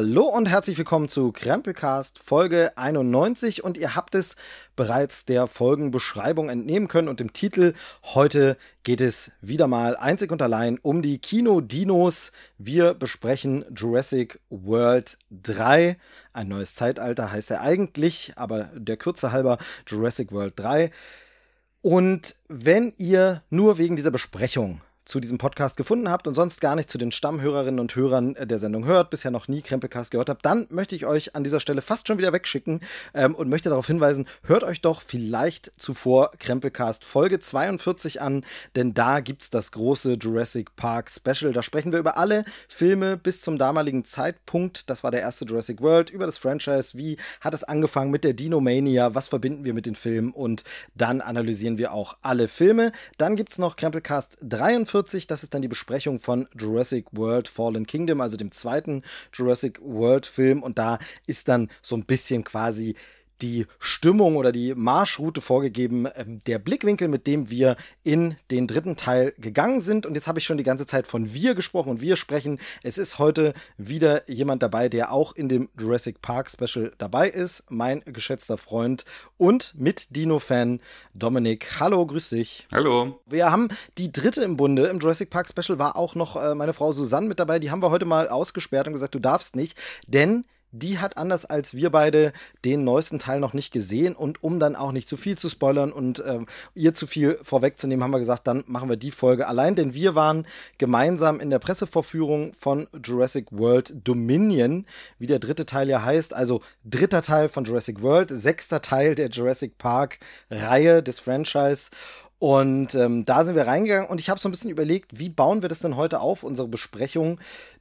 Hallo und herzlich willkommen zu Krempelcast Folge 91 und ihr habt es bereits der Folgenbeschreibung entnehmen können und im Titel. Heute geht es wieder mal einzig und allein um die Kino-Dinos. Wir besprechen Jurassic World 3. Ein neues Zeitalter heißt er eigentlich, aber der Kürze halber Jurassic World 3. Und wenn ihr nur wegen dieser Besprechung zu diesem Podcast gefunden habt und sonst gar nicht zu den Stammhörerinnen und Hörern äh, der Sendung hört, bisher noch nie Krempelcast gehört habt, dann möchte ich euch an dieser Stelle fast schon wieder wegschicken ähm, und möchte darauf hinweisen, hört euch doch vielleicht zuvor Krempelcast Folge 42 an, denn da gibt es das große Jurassic Park Special. Da sprechen wir über alle Filme bis zum damaligen Zeitpunkt. Das war der erste Jurassic World, über das Franchise, wie hat es angefangen mit der Dinomania, was verbinden wir mit den Filmen und dann analysieren wir auch alle Filme. Dann gibt es noch Krempelcast 43 45, das ist dann die Besprechung von Jurassic World Fallen Kingdom, also dem zweiten Jurassic World Film. Und da ist dann so ein bisschen quasi die Stimmung oder die Marschroute vorgegeben, ähm, der Blickwinkel, mit dem wir in den dritten Teil gegangen sind. Und jetzt habe ich schon die ganze Zeit von wir gesprochen und wir sprechen. Es ist heute wieder jemand dabei, der auch in dem Jurassic Park Special dabei ist. Mein geschätzter Freund und mit Dino-Fan Dominik. Hallo, grüß dich. Hallo. Wir haben die dritte im Bunde. Im Jurassic Park Special war auch noch äh, meine Frau Susanne mit dabei. Die haben wir heute mal ausgesperrt und gesagt, du darfst nicht, denn die hat anders als wir beide den neuesten Teil noch nicht gesehen. Und um dann auch nicht zu viel zu spoilern und äh, ihr zu viel vorwegzunehmen, haben wir gesagt, dann machen wir die Folge allein. Denn wir waren gemeinsam in der Pressevorführung von Jurassic World Dominion, wie der dritte Teil ja heißt. Also dritter Teil von Jurassic World, sechster Teil der Jurassic Park-Reihe des Franchise. Und ähm, da sind wir reingegangen und ich habe so ein bisschen überlegt, wie bauen wir das denn heute auf, unsere Besprechung?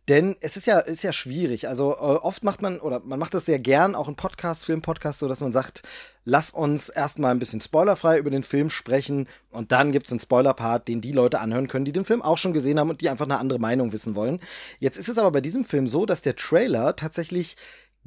Denn es ist ja, ist ja schwierig. Also äh, oft macht man, oder man macht das sehr gern, auch in Podcast, Film-Podcast, so dass man sagt, lass uns erstmal ein bisschen spoilerfrei über den Film sprechen und dann gibt es einen Spoiler-Part, den die Leute anhören können, die den Film auch schon gesehen haben und die einfach eine andere Meinung wissen wollen. Jetzt ist es aber bei diesem Film so, dass der Trailer tatsächlich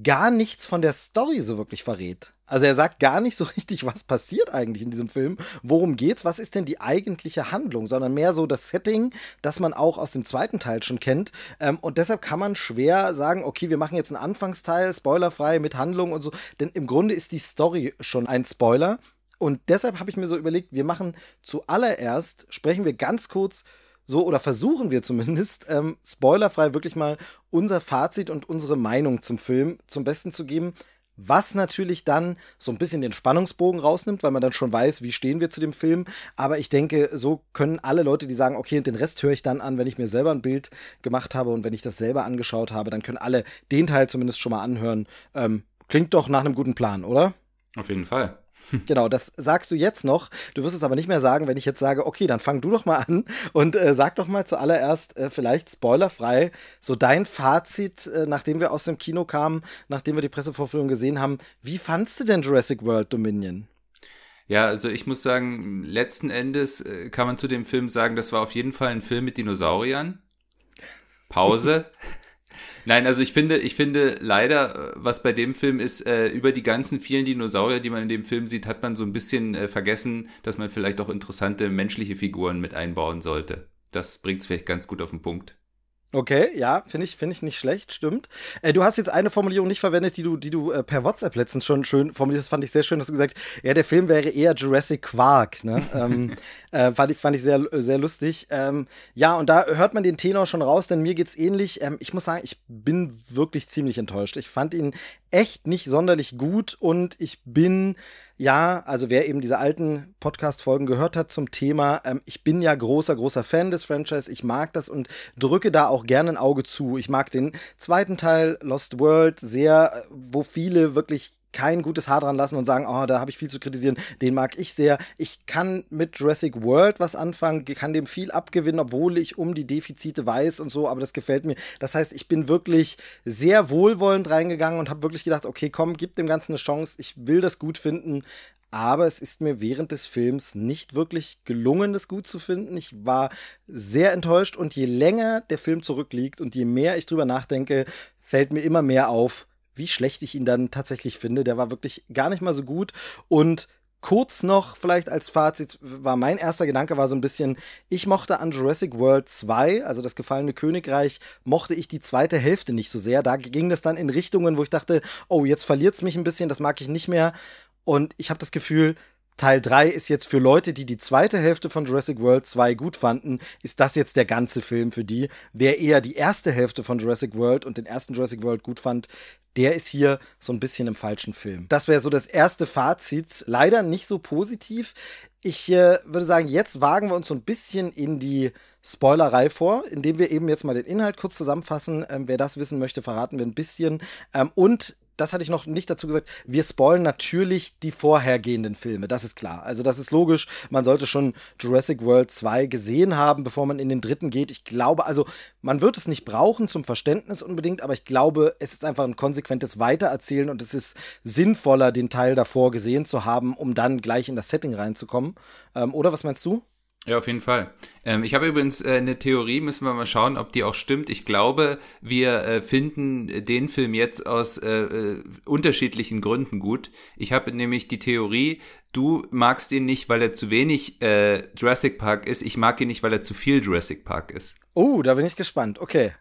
gar nichts von der Story so wirklich verrät. Also er sagt gar nicht so richtig, was passiert eigentlich in diesem Film, worum geht's, was ist denn die eigentliche Handlung, sondern mehr so das Setting, das man auch aus dem zweiten Teil schon kennt. Ähm, und deshalb kann man schwer sagen, okay, wir machen jetzt einen Anfangsteil, spoilerfrei mit Handlung und so, denn im Grunde ist die Story schon ein Spoiler. Und deshalb habe ich mir so überlegt, wir machen zuallererst, sprechen wir ganz kurz so oder versuchen wir zumindest, ähm, spoilerfrei wirklich mal unser Fazit und unsere Meinung zum Film zum Besten zu geben. Was natürlich dann so ein bisschen den Spannungsbogen rausnimmt, weil man dann schon weiß, wie stehen wir zu dem Film. Aber ich denke, so können alle Leute, die sagen, okay, und den Rest höre ich dann an, wenn ich mir selber ein Bild gemacht habe und wenn ich das selber angeschaut habe, dann können alle den Teil zumindest schon mal anhören. Ähm, klingt doch nach einem guten Plan, oder? Auf jeden Fall. Genau, das sagst du jetzt noch. Du wirst es aber nicht mehr sagen, wenn ich jetzt sage, okay, dann fang du doch mal an und äh, sag doch mal zuallererst äh, vielleicht spoilerfrei so dein Fazit, äh, nachdem wir aus dem Kino kamen, nachdem wir die Pressevorführung gesehen haben. Wie fandst du denn Jurassic World Dominion? Ja, also ich muss sagen, letzten Endes äh, kann man zu dem Film sagen, das war auf jeden Fall ein Film mit Dinosauriern. Pause. Nein, also ich finde, ich finde leider, äh, was bei dem Film ist, äh, über die ganzen vielen Dinosaurier, die man in dem Film sieht, hat man so ein bisschen äh, vergessen, dass man vielleicht auch interessante menschliche Figuren mit einbauen sollte. Das bringt es vielleicht ganz gut auf den Punkt. Okay, ja, finde ich, finde ich nicht schlecht, stimmt. Äh, du hast jetzt eine Formulierung nicht verwendet, die du, die du äh, per WhatsApp letztens schon schön formuliert hast, fand ich sehr schön, dass du gesagt, ja, der Film wäre eher Jurassic Quark, ne? ähm, äh, fand ich, fand ich sehr, sehr lustig. Ähm, ja, und da hört man den Tenor schon raus, denn mir geht's ähnlich. Ähm, ich muss sagen, ich bin wirklich ziemlich enttäuscht. Ich fand ihn echt nicht sonderlich gut und ich bin ja, also wer eben diese alten Podcast-Folgen gehört hat zum Thema, ähm, ich bin ja großer, großer Fan des Franchise. Ich mag das und drücke da auch gerne ein Auge zu. Ich mag den zweiten Teil, Lost World, sehr, wo viele wirklich kein gutes Haar dran lassen und sagen, oh, da habe ich viel zu kritisieren. Den mag ich sehr. Ich kann mit Jurassic World was anfangen, kann dem viel abgewinnen, obwohl ich um die Defizite weiß und so, aber das gefällt mir. Das heißt, ich bin wirklich sehr wohlwollend reingegangen und habe wirklich gedacht, okay, komm, gib dem Ganzen eine Chance. Ich will das gut finden. Aber es ist mir während des Films nicht wirklich gelungen, das gut zu finden. Ich war sehr enttäuscht und je länger der Film zurückliegt und je mehr ich drüber nachdenke, fällt mir immer mehr auf, wie schlecht ich ihn dann tatsächlich finde. Der war wirklich gar nicht mal so gut und kurz noch vielleicht als Fazit war mein erster Gedanke war so ein bisschen, ich mochte an Jurassic World 2, also das gefallene Königreich, mochte ich die zweite Hälfte nicht so sehr. Da ging das dann in Richtungen, wo ich dachte, oh, jetzt verliert es mich ein bisschen, das mag ich nicht mehr. Und ich habe das Gefühl, Teil 3 ist jetzt für Leute, die die zweite Hälfte von Jurassic World 2 gut fanden, ist das jetzt der ganze Film für die. Wer eher die erste Hälfte von Jurassic World und den ersten Jurassic World gut fand, der ist hier so ein bisschen im falschen Film. Das wäre so das erste Fazit. Leider nicht so positiv. Ich äh, würde sagen, jetzt wagen wir uns so ein bisschen in die Spoilerei vor, indem wir eben jetzt mal den Inhalt kurz zusammenfassen. Ähm, wer das wissen möchte, verraten wir ein bisschen. Ähm, und das hatte ich noch nicht dazu gesagt, wir spoilen natürlich die vorhergehenden Filme, das ist klar. Also das ist logisch, man sollte schon Jurassic World 2 gesehen haben, bevor man in den dritten geht. Ich glaube, also man wird es nicht brauchen zum Verständnis unbedingt, aber ich glaube, es ist einfach ein konsequentes Weitererzählen und es ist sinnvoller, den Teil davor gesehen zu haben, um dann gleich in das Setting reinzukommen. Ähm, oder was meinst du? Ja, auf jeden Fall. Ähm, ich habe übrigens äh, eine Theorie, müssen wir mal schauen, ob die auch stimmt. Ich glaube, wir äh, finden den Film jetzt aus äh, äh unterschiedlichen Gründen gut. Ich habe nämlich die Theorie, du magst ihn nicht, weil er zu wenig äh, Jurassic Park ist. Ich mag ihn nicht, weil er zu viel Jurassic Park ist. Oh, da bin ich gespannt. Okay.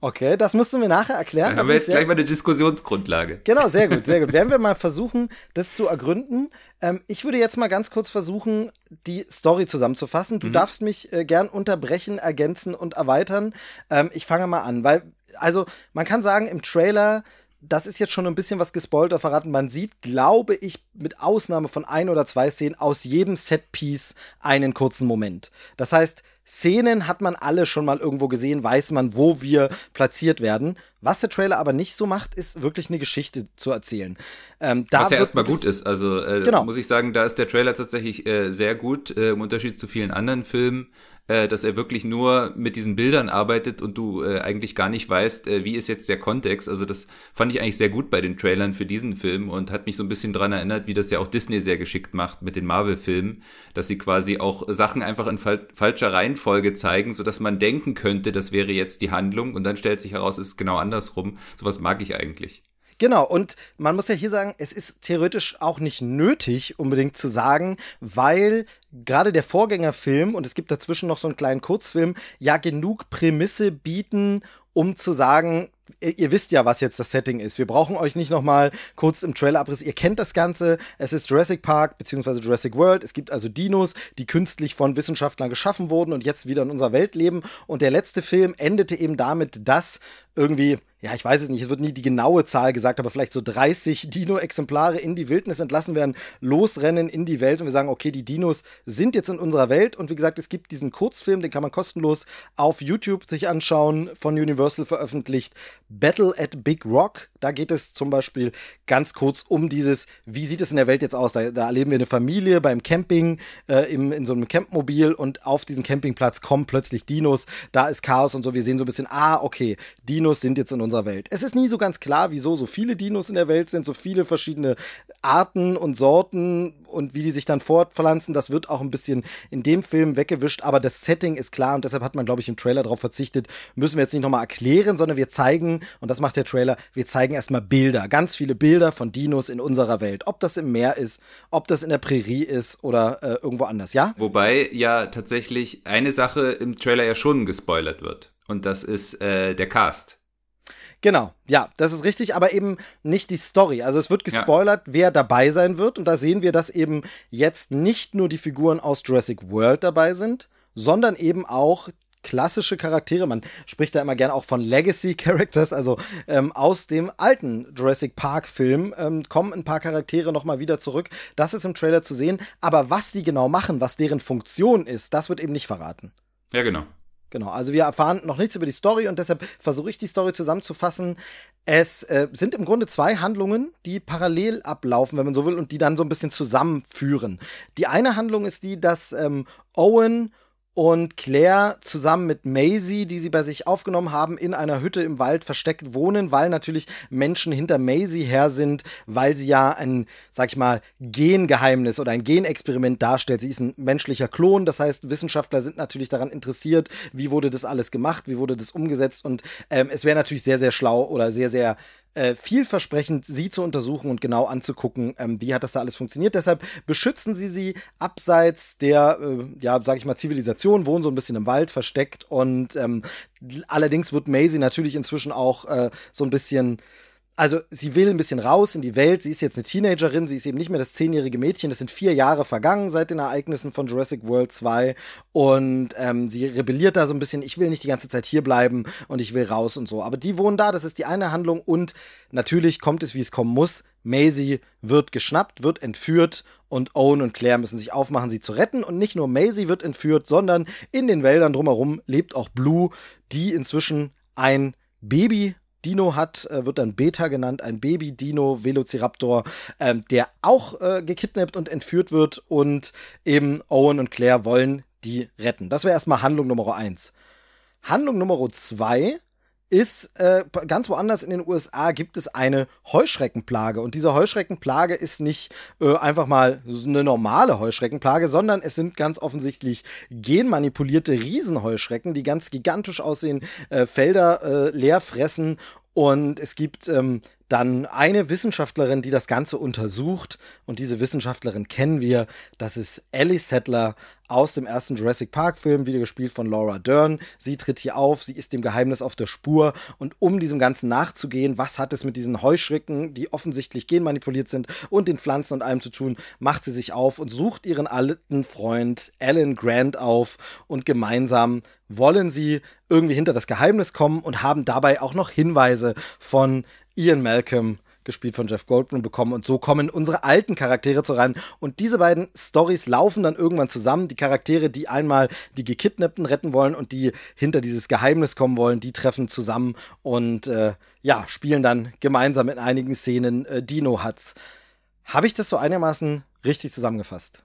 Okay, das musst du mir nachher erklären. Dann haben wir jetzt gleich mal eine Diskussionsgrundlage. Genau, sehr gut, sehr gut. Werden wir mal versuchen, das zu ergründen. Ähm, ich würde jetzt mal ganz kurz versuchen, die Story zusammenzufassen. Du mhm. darfst mich äh, gern unterbrechen, ergänzen und erweitern. Ähm, ich fange mal an, weil, also, man kann sagen, im Trailer das ist jetzt schon ein bisschen was gespoilter verraten. Man sieht, glaube ich, mit Ausnahme von ein oder zwei Szenen aus jedem Setpiece einen kurzen Moment. Das heißt, Szenen hat man alle schon mal irgendwo gesehen, weiß man, wo wir platziert werden. Was der Trailer aber nicht so macht, ist wirklich eine Geschichte zu erzählen. Ähm, Was ja erstmal gut ist. Also äh, genau. muss ich sagen, da ist der Trailer tatsächlich äh, sehr gut, äh, im Unterschied zu vielen anderen Filmen äh, dass er wirklich nur mit diesen Bildern arbeitet und du äh, eigentlich gar nicht weißt, äh, wie ist jetzt der Kontext. Also das fand ich eigentlich sehr gut bei den Trailern für diesen Film und hat mich so ein bisschen dran erinnert, wie das ja auch Disney sehr geschickt macht mit den Marvel-Filmen, dass sie quasi auch Sachen einfach in fal falscher Reihenfolge zeigen, so dass man denken könnte, das wäre jetzt die Handlung und dann stellt sich heraus, es ist genau andersrum. Sowas mag ich eigentlich. Genau, und man muss ja hier sagen, es ist theoretisch auch nicht nötig, unbedingt zu sagen, weil gerade der Vorgängerfilm und es gibt dazwischen noch so einen kleinen Kurzfilm, ja genug Prämisse bieten, um zu sagen, ihr wisst ja, was jetzt das Setting ist. Wir brauchen euch nicht nochmal kurz im Trailer-Abriss. Ihr kennt das Ganze. Es ist Jurassic Park bzw. Jurassic World. Es gibt also Dinos, die künstlich von Wissenschaftlern geschaffen wurden und jetzt wieder in unserer Welt leben. Und der letzte Film endete eben damit, dass irgendwie ja, ich weiß es nicht, es wird nie die genaue Zahl gesagt, aber vielleicht so 30 Dino-Exemplare in die Wildnis entlassen werden, losrennen in die Welt und wir sagen, okay, die Dinos sind jetzt in unserer Welt und wie gesagt, es gibt diesen Kurzfilm, den kann man kostenlos auf YouTube sich anschauen, von Universal veröffentlicht, Battle at Big Rock. Da geht es zum Beispiel ganz kurz um dieses, wie sieht es in der Welt jetzt aus? Da, da erleben wir eine Familie beim Camping äh, im, in so einem Campmobil und auf diesen Campingplatz kommen plötzlich Dinos, da ist Chaos und so. Wir sehen so ein bisschen, ah, okay, Dinos sind jetzt in unserer unserer Welt. Es ist nie so ganz klar, wieso so viele Dinos in der Welt sind, so viele verschiedene Arten und Sorten und wie die sich dann fortpflanzen. Das wird auch ein bisschen in dem Film weggewischt, aber das Setting ist klar und deshalb hat man, glaube ich, im Trailer darauf verzichtet. Müssen wir jetzt nicht nochmal erklären, sondern wir zeigen, und das macht der Trailer, wir zeigen erstmal Bilder, ganz viele Bilder von Dinos in unserer Welt. Ob das im Meer ist, ob das in der Prärie ist oder äh, irgendwo anders, ja? Wobei ja tatsächlich eine Sache im Trailer ja schon gespoilert wird. Und das ist äh, der Cast. Genau, ja, das ist richtig, aber eben nicht die Story. Also es wird gespoilert, ja. wer dabei sein wird. Und da sehen wir, dass eben jetzt nicht nur die Figuren aus Jurassic World dabei sind, sondern eben auch klassische Charaktere. Man spricht da immer gern auch von Legacy Characters, also ähm, aus dem alten Jurassic Park Film ähm, kommen ein paar Charaktere nochmal wieder zurück. Das ist im Trailer zu sehen. Aber was die genau machen, was deren Funktion ist, das wird eben nicht verraten. Ja, genau. Genau, also wir erfahren noch nichts über die Story und deshalb versuche ich die Story zusammenzufassen. Es äh, sind im Grunde zwei Handlungen, die parallel ablaufen, wenn man so will, und die dann so ein bisschen zusammenführen. Die eine Handlung ist die, dass ähm, Owen und Claire zusammen mit Maisie, die sie bei sich aufgenommen haben, in einer Hütte im Wald versteckt wohnen, weil natürlich Menschen hinter Maisie her sind, weil sie ja ein, sag ich mal, Gengeheimnis oder ein Genexperiment darstellt. Sie ist ein menschlicher Klon, das heißt, Wissenschaftler sind natürlich daran interessiert, wie wurde das alles gemacht, wie wurde das umgesetzt und ähm, es wäre natürlich sehr, sehr schlau oder sehr, sehr äh, vielversprechend, sie zu untersuchen und genau anzugucken, ähm, wie hat das da alles funktioniert. Deshalb beschützen sie sie abseits der, äh, ja, sag ich mal, Zivilisation, wohnen so ein bisschen im Wald versteckt und ähm, allerdings wird Maisie natürlich inzwischen auch äh, so ein bisschen also sie will ein bisschen raus in die Welt. Sie ist jetzt eine Teenagerin, sie ist eben nicht mehr das zehnjährige Mädchen. Das sind vier Jahre vergangen seit den Ereignissen von Jurassic World 2. Und ähm, sie rebelliert da so ein bisschen, ich will nicht die ganze Zeit hier bleiben und ich will raus und so. Aber die wohnen da, das ist die eine Handlung. Und natürlich kommt es, wie es kommen muss. Maisie wird geschnappt, wird entführt und Owen und Claire müssen sich aufmachen, sie zu retten. Und nicht nur Maisie wird entführt, sondern in den Wäldern drumherum lebt auch Blue, die inzwischen ein Baby Dino hat, äh, wird dann Beta genannt, ein Baby-Dino, Velociraptor, ähm, der auch äh, gekidnappt und entführt wird und eben Owen und Claire wollen die retten. Das wäre erstmal Handlung Nummer eins. Handlung Nummer zwei ist äh, ganz woanders in den USA gibt es eine Heuschreckenplage. Und diese Heuschreckenplage ist nicht äh, einfach mal eine normale Heuschreckenplage, sondern es sind ganz offensichtlich genmanipulierte Riesenheuschrecken, die ganz gigantisch aussehen, äh, Felder äh, leer fressen und es gibt ähm, dann eine Wissenschaftlerin, die das Ganze untersucht. Und diese Wissenschaftlerin kennen wir. Das ist Ellie Settler aus dem ersten Jurassic Park-Film, wieder gespielt von Laura Dern. Sie tritt hier auf, sie ist dem Geheimnis auf der Spur. Und um diesem Ganzen nachzugehen, was hat es mit diesen Heuschrecken, die offensichtlich genmanipuliert sind, und den Pflanzen und allem zu tun, macht sie sich auf und sucht ihren alten Freund Alan Grant auf. Und gemeinsam wollen sie irgendwie hinter das Geheimnis kommen und haben dabei auch noch Hinweise von Ian Malcolm, gespielt von Jeff Goldblum, bekommen. Und so kommen unsere alten Charaktere zu rein. Und diese beiden Stories laufen dann irgendwann zusammen. Die Charaktere, die einmal die Gekidnappten retten wollen und die hinter dieses Geheimnis kommen wollen, die treffen zusammen und äh, ja, spielen dann gemeinsam in einigen Szenen äh, Dino Huts. Habe ich das so einigermaßen richtig zusammengefasst?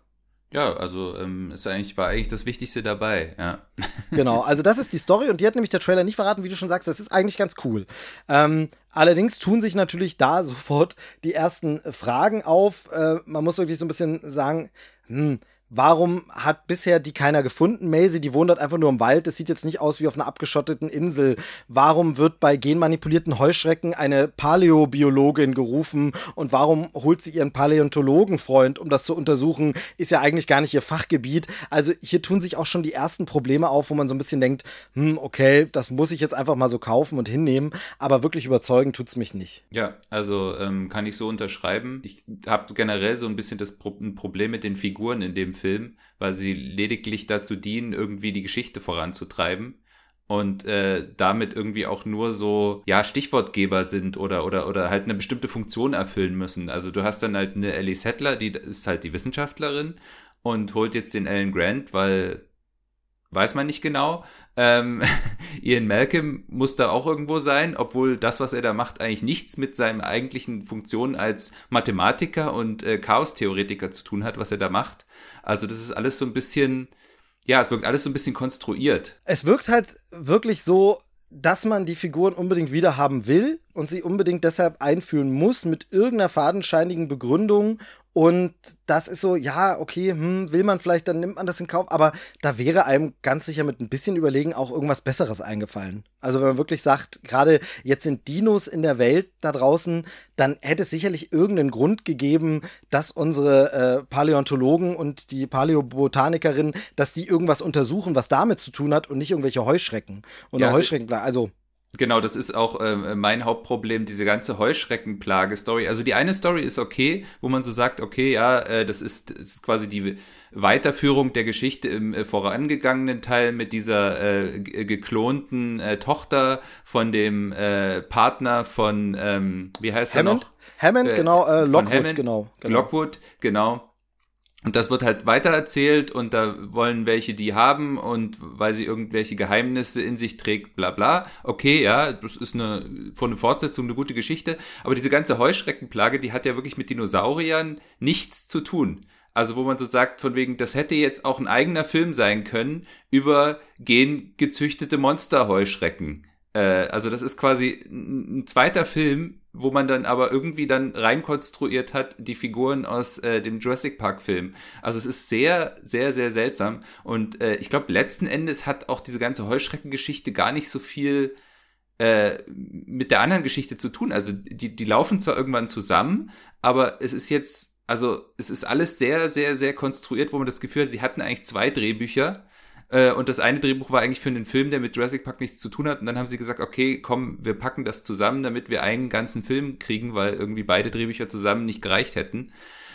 Ja, also ähm, ist eigentlich, war eigentlich das Wichtigste dabei, ja. Genau, also das ist die Story und die hat nämlich der Trailer nicht verraten, wie du schon sagst, das ist eigentlich ganz cool. Ähm, allerdings tun sich natürlich da sofort die ersten Fragen auf. Äh, man muss wirklich so ein bisschen sagen, hm, Warum hat bisher die keiner gefunden? Maisie, die wohnt dort einfach nur im Wald. Das sieht jetzt nicht aus wie auf einer abgeschotteten Insel. Warum wird bei genmanipulierten Heuschrecken eine Paläobiologin gerufen? Und warum holt sie ihren Paläontologenfreund, um das zu untersuchen? Ist ja eigentlich gar nicht ihr Fachgebiet. Also hier tun sich auch schon die ersten Probleme auf, wo man so ein bisschen denkt, hm, okay, das muss ich jetzt einfach mal so kaufen und hinnehmen. Aber wirklich überzeugen tut's mich nicht. Ja, also ähm, kann ich so unterschreiben. Ich habe generell so ein bisschen das Pro ein Problem mit den Figuren in dem Film, weil sie lediglich dazu dienen, irgendwie die Geschichte voranzutreiben und äh, damit irgendwie auch nur so ja Stichwortgeber sind oder oder oder halt eine bestimmte Funktion erfüllen müssen. Also du hast dann halt eine Ellie Settler, die ist halt die Wissenschaftlerin und holt jetzt den Alan Grant, weil weiß man nicht genau. Ähm, Ian Malcolm muss da auch irgendwo sein, obwohl das, was er da macht, eigentlich nichts mit seinen eigentlichen Funktionen als Mathematiker und äh, Chaos-Theoretiker zu tun hat, was er da macht. Also das ist alles so ein bisschen, ja, es wirkt alles so ein bisschen konstruiert. Es wirkt halt wirklich so, dass man die Figuren unbedingt wieder haben will und sie unbedingt deshalb einführen muss mit irgendeiner fadenscheinigen Begründung und das ist so, ja, okay, hm, will man vielleicht, dann nimmt man das in Kauf. Aber da wäre einem ganz sicher mit ein bisschen Überlegen auch irgendwas Besseres eingefallen. Also wenn man wirklich sagt, gerade jetzt sind Dinos in der Welt da draußen, dann hätte es sicherlich irgendeinen Grund gegeben, dass unsere äh, Paläontologen und die Paläobotanikerin, dass die irgendwas untersuchen, was damit zu tun hat und nicht irgendwelche Heuschrecken. Und ja, Heuschrecken, also Genau, das ist auch äh, mein Hauptproblem, diese ganze Heuschreckenplage-Story. Also die eine Story ist okay, wo man so sagt, okay, ja, äh, das, ist, das ist quasi die Weiterführung der Geschichte im äh, vorangegangenen Teil mit dieser äh, geklonten äh, Tochter von dem äh, Partner von, ähm, wie heißt Hammond? er noch? Hammond, genau, äh, Lockwood, Hammond, genau, genau. Lockwood, genau. Und das wird halt weitererzählt und da wollen welche die haben und weil sie irgendwelche Geheimnisse in sich trägt, bla bla. Okay, ja, das ist eine, von eine Fortsetzung eine gute Geschichte. Aber diese ganze Heuschreckenplage, die hat ja wirklich mit Dinosauriern nichts zu tun. Also wo man so sagt, von wegen, das hätte jetzt auch ein eigener Film sein können über gengezüchtete Monsterheuschrecken. Äh, also das ist quasi ein zweiter Film, wo man dann aber irgendwie dann reinkonstruiert hat, die Figuren aus äh, dem Jurassic Park Film. Also es ist sehr, sehr, sehr seltsam. Und äh, ich glaube, letzten Endes hat auch diese ganze Heuschreckengeschichte gar nicht so viel äh, mit der anderen Geschichte zu tun. Also die, die laufen zwar irgendwann zusammen, aber es ist jetzt, also es ist alles sehr, sehr, sehr konstruiert, wo man das Gefühl hat, sie hatten eigentlich zwei Drehbücher. Äh, und das eine Drehbuch war eigentlich für einen Film, der mit Jurassic Park nichts zu tun hat. Und dann haben sie gesagt, okay, komm, wir packen das zusammen, damit wir einen ganzen Film kriegen, weil irgendwie beide Drehbücher zusammen nicht gereicht hätten.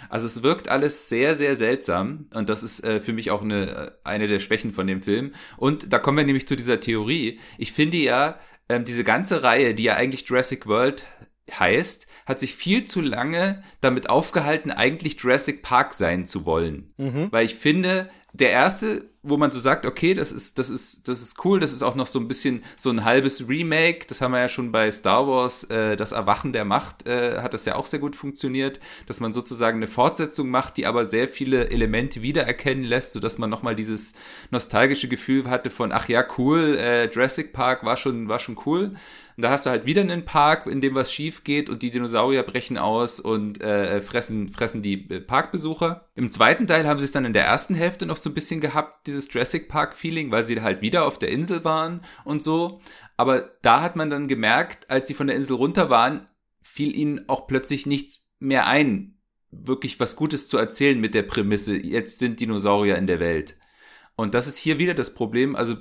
Also es wirkt alles sehr, sehr seltsam und das ist äh, für mich auch eine, eine der Schwächen von dem Film. Und da kommen wir nämlich zu dieser Theorie. Ich finde ja, ähm, diese ganze Reihe, die ja eigentlich Jurassic World heißt, hat sich viel zu lange damit aufgehalten, eigentlich Jurassic Park sein zu wollen. Mhm. Weil ich finde, der erste, wo man so sagt, okay, das ist, das ist, das ist cool, das ist auch noch so ein bisschen so ein halbes Remake. Das haben wir ja schon bei Star Wars, äh, das Erwachen der Macht, äh, hat das ja auch sehr gut funktioniert, dass man sozusagen eine Fortsetzung macht, die aber sehr viele Elemente wiedererkennen lässt, sodass man nochmal dieses nostalgische Gefühl hatte von, ach ja, cool, äh, Jurassic Park war schon, war schon cool. Und da hast du halt wieder einen Park, in dem was schief geht und die Dinosaurier brechen aus und äh, fressen, fressen die äh, Parkbesucher. Im zweiten Teil haben sie es dann in der ersten Hälfte noch so ein bisschen gehabt, dieses Jurassic Park-Feeling, weil sie halt wieder auf der Insel waren und so. Aber da hat man dann gemerkt, als sie von der Insel runter waren, fiel ihnen auch plötzlich nichts mehr ein, wirklich was Gutes zu erzählen mit der Prämisse, jetzt sind Dinosaurier in der Welt. Und das ist hier wieder das Problem. Also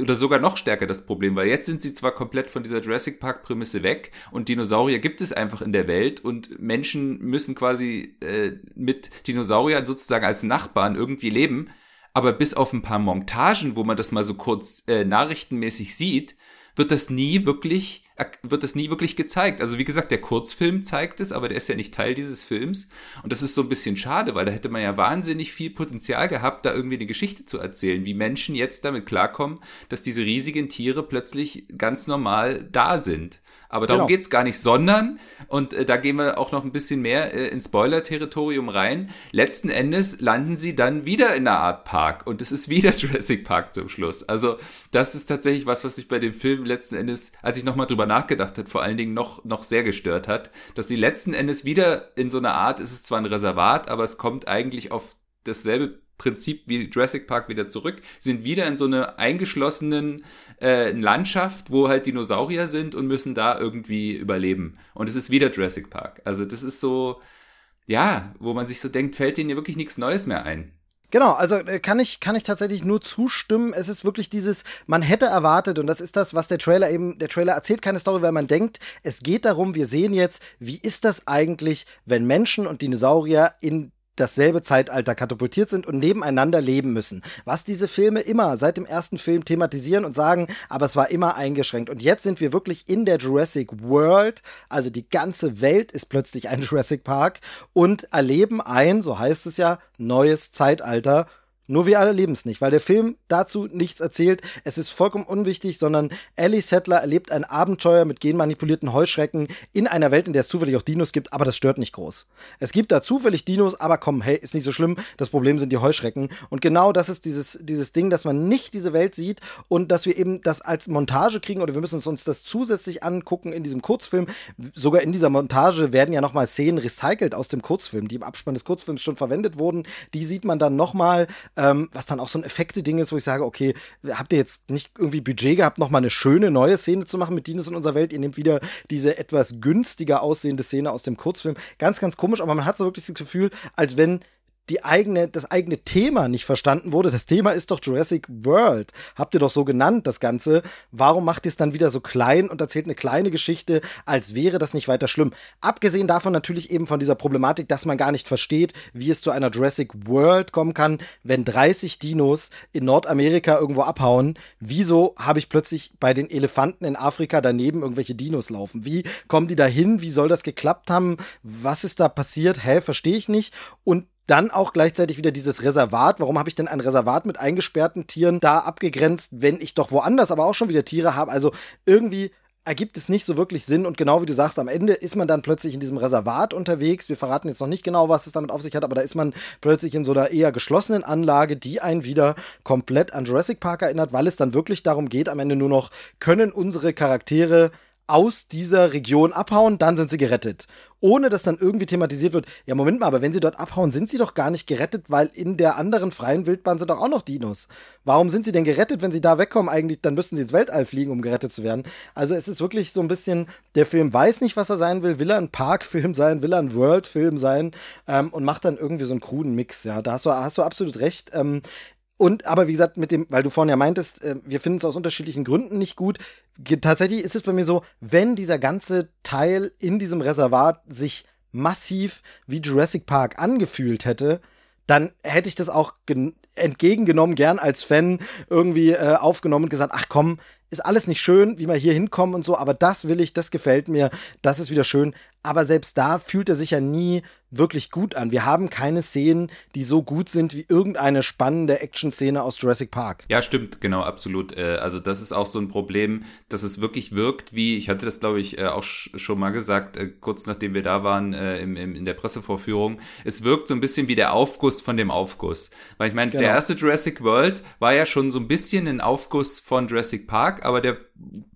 oder sogar noch stärker das Problem, weil jetzt sind sie zwar komplett von dieser Jurassic Park Prämisse weg und Dinosaurier gibt es einfach in der Welt und Menschen müssen quasi äh, mit Dinosauriern sozusagen als Nachbarn irgendwie leben, aber bis auf ein paar Montagen, wo man das mal so kurz äh, nachrichtenmäßig sieht, wird das nie wirklich wird das nie wirklich gezeigt. Also wie gesagt, der Kurzfilm zeigt es, aber der ist ja nicht Teil dieses Films. Und das ist so ein bisschen schade, weil da hätte man ja wahnsinnig viel Potenzial gehabt, da irgendwie eine Geschichte zu erzählen, wie Menschen jetzt damit klarkommen, dass diese riesigen Tiere plötzlich ganz normal da sind. Aber darum genau. geht's gar nicht, sondern, und äh, da gehen wir auch noch ein bisschen mehr äh, ins Spoiler-Territorium rein, letzten Endes landen sie dann wieder in einer Art Park und es ist wieder Jurassic Park zum Schluss. Also das ist tatsächlich was, was ich bei dem Film letzten Endes, als ich nochmal drüber nachgedacht habe, vor allen Dingen noch, noch sehr gestört hat, dass sie letzten Endes wieder in so einer Art, es ist zwar ein Reservat, aber es kommt eigentlich auf dasselbe Prinzip wie Jurassic Park wieder zurück, sind wieder in so einer eingeschlossenen äh, Landschaft, wo halt Dinosaurier sind und müssen da irgendwie überleben. Und es ist wieder Jurassic Park. Also das ist so, ja, wo man sich so denkt, fällt denen ja wirklich nichts Neues mehr ein. Genau, also äh, kann ich, kann ich tatsächlich nur zustimmen. Es ist wirklich dieses, man hätte erwartet, und das ist das, was der Trailer eben, der Trailer erzählt keine Story, weil man denkt, es geht darum, wir sehen jetzt, wie ist das eigentlich, wenn Menschen und Dinosaurier in dasselbe Zeitalter katapultiert sind und nebeneinander leben müssen. Was diese Filme immer seit dem ersten Film thematisieren und sagen, aber es war immer eingeschränkt. Und jetzt sind wir wirklich in der Jurassic World, also die ganze Welt ist plötzlich ein Jurassic Park und erleben ein, so heißt es ja, neues Zeitalter nur wir alle leben es nicht, weil der Film dazu nichts erzählt. Es ist vollkommen unwichtig, sondern Ellie Settler erlebt ein Abenteuer mit genmanipulierten Heuschrecken in einer Welt, in der es zufällig auch Dinos gibt, aber das stört nicht groß. Es gibt da zufällig Dinos, aber komm, hey, ist nicht so schlimm. Das Problem sind die Heuschrecken. Und genau das ist dieses, dieses Ding, dass man nicht diese Welt sieht und dass wir eben das als Montage kriegen oder wir müssen uns das zusätzlich angucken in diesem Kurzfilm. Sogar in dieser Montage werden ja nochmal Szenen recycelt aus dem Kurzfilm, die im Abspann des Kurzfilms schon verwendet wurden. Die sieht man dann nochmal ähm, was dann auch so ein Effekte-Ding ist, wo ich sage, okay, habt ihr jetzt nicht irgendwie Budget gehabt, nochmal eine schöne neue Szene zu machen mit Dinos in unserer Welt? Ihr nehmt wieder diese etwas günstiger aussehende Szene aus dem Kurzfilm. Ganz, ganz komisch, aber man hat so wirklich das Gefühl, als wenn die eigene, das eigene Thema nicht verstanden wurde. Das Thema ist doch Jurassic World. Habt ihr doch so genannt, das Ganze. Warum macht ihr es dann wieder so klein und erzählt eine kleine Geschichte, als wäre das nicht weiter schlimm? Abgesehen davon natürlich eben von dieser Problematik, dass man gar nicht versteht, wie es zu einer Jurassic World kommen kann, wenn 30 Dinos in Nordamerika irgendwo abhauen. Wieso habe ich plötzlich bei den Elefanten in Afrika daneben irgendwelche Dinos laufen? Wie kommen die da hin? Wie soll das geklappt haben? Was ist da passiert? Hä, verstehe ich nicht. Und dann auch gleichzeitig wieder dieses Reservat. Warum habe ich denn ein Reservat mit eingesperrten Tieren da abgegrenzt, wenn ich doch woanders aber auch schon wieder Tiere habe? Also irgendwie ergibt es nicht so wirklich Sinn und genau wie du sagst, am Ende ist man dann plötzlich in diesem Reservat unterwegs. Wir verraten jetzt noch nicht genau, was es damit auf sich hat, aber da ist man plötzlich in so einer eher geschlossenen Anlage, die einen wieder komplett an Jurassic Park erinnert, weil es dann wirklich darum geht, am Ende nur noch, können unsere Charaktere aus dieser Region abhauen, dann sind sie gerettet. Ohne dass dann irgendwie thematisiert wird, ja, Moment mal, aber wenn sie dort abhauen, sind sie doch gar nicht gerettet, weil in der anderen freien Wildbahn sind doch auch noch Dinos. Warum sind sie denn gerettet, wenn sie da wegkommen? Eigentlich, dann müssten sie ins Weltall fliegen, um gerettet zu werden. Also es ist wirklich so ein bisschen, der Film weiß nicht, was er sein will. Will er ein Parkfilm sein? Will er ein Worldfilm sein? Ähm, und macht dann irgendwie so einen kruden Mix. Ja, da hast du, hast du absolut recht. Ähm, und aber wie gesagt, mit dem, weil du vorhin ja meintest, äh, wir finden es aus unterschiedlichen Gründen nicht gut. Tatsächlich ist es bei mir so, wenn dieser ganze Teil in diesem Reservat sich massiv wie Jurassic Park angefühlt hätte, dann hätte ich das auch entgegengenommen, gern als Fan irgendwie äh, aufgenommen und gesagt, ach komm, ist alles nicht schön, wie wir hier hinkommen und so, aber das will ich, das gefällt mir, das ist wieder schön. Aber selbst da fühlt er sich ja nie wirklich gut an. Wir haben keine Szenen, die so gut sind wie irgendeine spannende Action-Szene aus Jurassic Park. Ja, stimmt, genau, absolut. Äh, also das ist auch so ein Problem, dass es wirklich wirkt wie, ich hatte das glaube ich äh, auch schon mal gesagt, äh, kurz nachdem wir da waren in der Pressevorführung, es wirkt so ein bisschen wie der Aufguss von dem Aufguss. Weil ich meine, genau. der erste Jurassic World war ja schon so ein bisschen ein Aufguss von Jurassic Park, aber der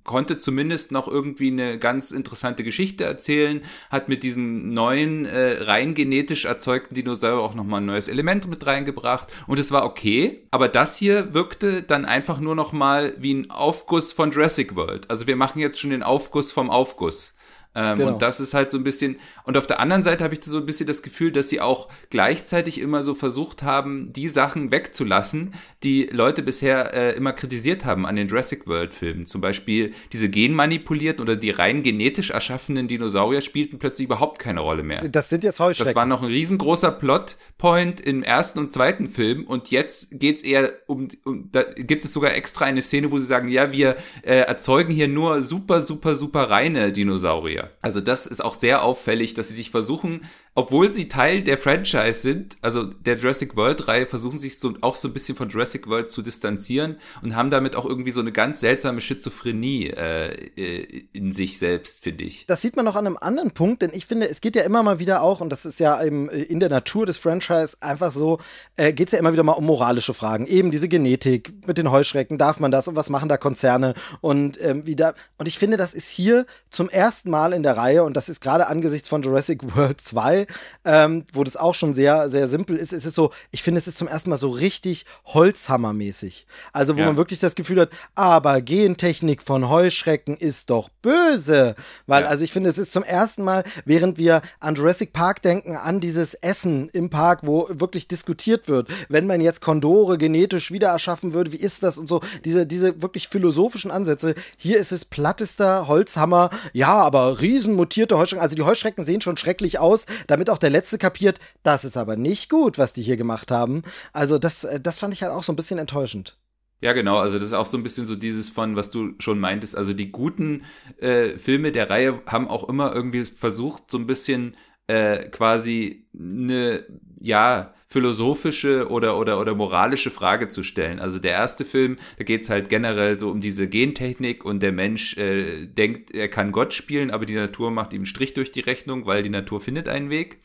konnte zumindest noch irgendwie eine ganz interessante Geschichte erzählen, hat mit diesem neuen, äh, rein genetisch erzeugten Dinosaurier auch nochmal ein neues Element mit reingebracht und es war okay, aber das hier wirkte dann einfach nur nochmal wie ein Aufguss von Jurassic World. Also wir machen jetzt schon den Aufguss vom Aufguss. Ähm, genau. Und das ist halt so ein bisschen, und auf der anderen Seite habe ich so ein bisschen das Gefühl, dass sie auch gleichzeitig immer so versucht haben, die Sachen wegzulassen, die Leute bisher äh, immer kritisiert haben an den Jurassic World Filmen. Zum Beispiel diese genmanipulierten oder die rein genetisch erschaffenen Dinosaurier spielten plötzlich überhaupt keine Rolle mehr. Das sind jetzt Heuschrecken. Das war noch ein riesengroßer Plotpoint im ersten und zweiten Film und jetzt geht's eher um, um da gibt es sogar extra eine Szene, wo sie sagen, ja, wir äh, erzeugen hier nur super, super, super reine Dinosaurier. Also das ist auch sehr auffällig, dass sie sich versuchen, obwohl sie Teil der Franchise sind, also der Jurassic World-Reihe, versuchen sich so auch so ein bisschen von Jurassic World zu distanzieren und haben damit auch irgendwie so eine ganz seltsame Schizophrenie äh, äh in sich selbst, finde ich. Das sieht man noch an einem anderen Punkt, denn ich finde, es geht ja immer mal wieder auch, und das ist ja eben äh, in der Natur des Franchise einfach so, äh, geht es ja immer wieder mal um moralische Fragen. Eben diese Genetik mit den Heuschrecken, darf man das und was machen da Konzerne und ähm, wieder. Und ich finde, das ist hier zum ersten Mal in der Reihe, und das ist gerade angesichts von Jurassic World 2, ähm, wo das auch schon sehr, sehr simpel ist. Es ist so, ich finde, es ist zum ersten Mal so richtig Holzhammermäßig. Also, wo ja. man wirklich das Gefühl hat, aber Gentechnik von Heuschrecken ist doch böse. Weil, ja. also ich finde, es ist zum ersten Mal, während wir an Jurassic Park denken, an dieses Essen im Park, wo wirklich diskutiert wird, wenn man jetzt Kondore genetisch wieder erschaffen würde, wie ist das und so, diese, diese wirklich philosophischen Ansätze. Hier ist es plattester Holzhammer, ja, aber riesenmutierte Heuschrecken. Also die Heuschrecken sehen schon schrecklich aus. Da damit auch der Letzte kapiert, das ist aber nicht gut, was die hier gemacht haben. Also das, äh, das fand ich halt auch so ein bisschen enttäuschend. Ja, genau. Also das ist auch so ein bisschen so dieses von, was du schon meintest. Also die guten äh, Filme der Reihe haben auch immer irgendwie versucht, so ein bisschen äh, quasi eine, ja, philosophische oder, oder, oder moralische Frage zu stellen. Also der erste Film, da geht's halt generell so um diese Gentechnik und der Mensch äh, denkt, er kann Gott spielen, aber die Natur macht ihm einen Strich durch die Rechnung, weil die Natur findet einen Weg.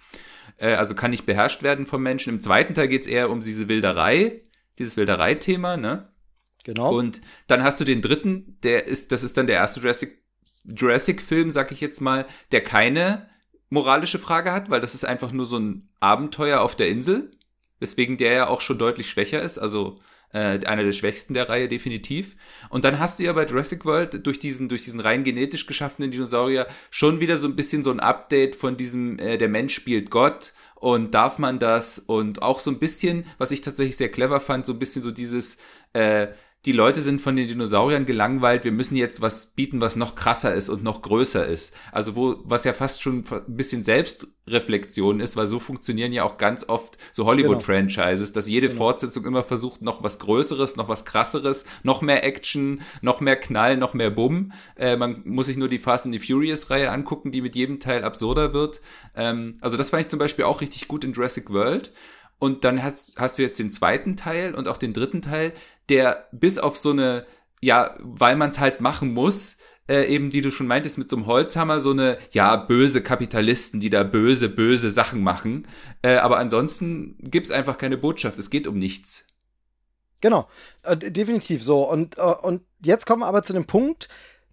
Äh, also kann nicht beherrscht werden vom Menschen. Im zweiten Teil geht's eher um diese Wilderei, dieses Wilderei-Thema, ne? Genau. Und dann hast du den dritten, der ist, das ist dann der erste Jurassic, Jurassic-Film, sag ich jetzt mal, der keine moralische Frage hat, weil das ist einfach nur so ein Abenteuer auf der Insel, weswegen der ja auch schon deutlich schwächer ist, also äh, einer der schwächsten der Reihe definitiv. Und dann hast du ja bei Jurassic World durch diesen, durch diesen rein genetisch geschaffenen Dinosaurier schon wieder so ein bisschen so ein Update von diesem, äh, der Mensch spielt Gott und darf man das und auch so ein bisschen, was ich tatsächlich sehr clever fand, so ein bisschen so dieses, äh, die Leute sind von den Dinosauriern gelangweilt, wir müssen jetzt was bieten, was noch krasser ist und noch größer ist. Also wo, was ja fast schon ein bisschen Selbstreflexion ist, weil so funktionieren ja auch ganz oft so Hollywood-Franchises, genau. dass jede genau. Fortsetzung immer versucht, noch was Größeres, noch was Krasseres, noch mehr Action, noch mehr Knall, noch mehr Bumm. Äh, man muss sich nur die Fast and the Furious-Reihe angucken, die mit jedem Teil absurder wird. Ähm, also das fand ich zum Beispiel auch richtig gut in Jurassic World. Und dann hast, hast du jetzt den zweiten Teil und auch den dritten Teil, der bis auf so eine, ja, weil man es halt machen muss, äh, eben, wie du schon meintest, mit so einem Holzhammer, so eine, ja, böse Kapitalisten, die da böse, böse Sachen machen. Äh, aber ansonsten gibt's einfach keine Botschaft. Es geht um nichts. Genau, äh, definitiv so. Und, äh, und jetzt kommen wir aber zu dem Punkt,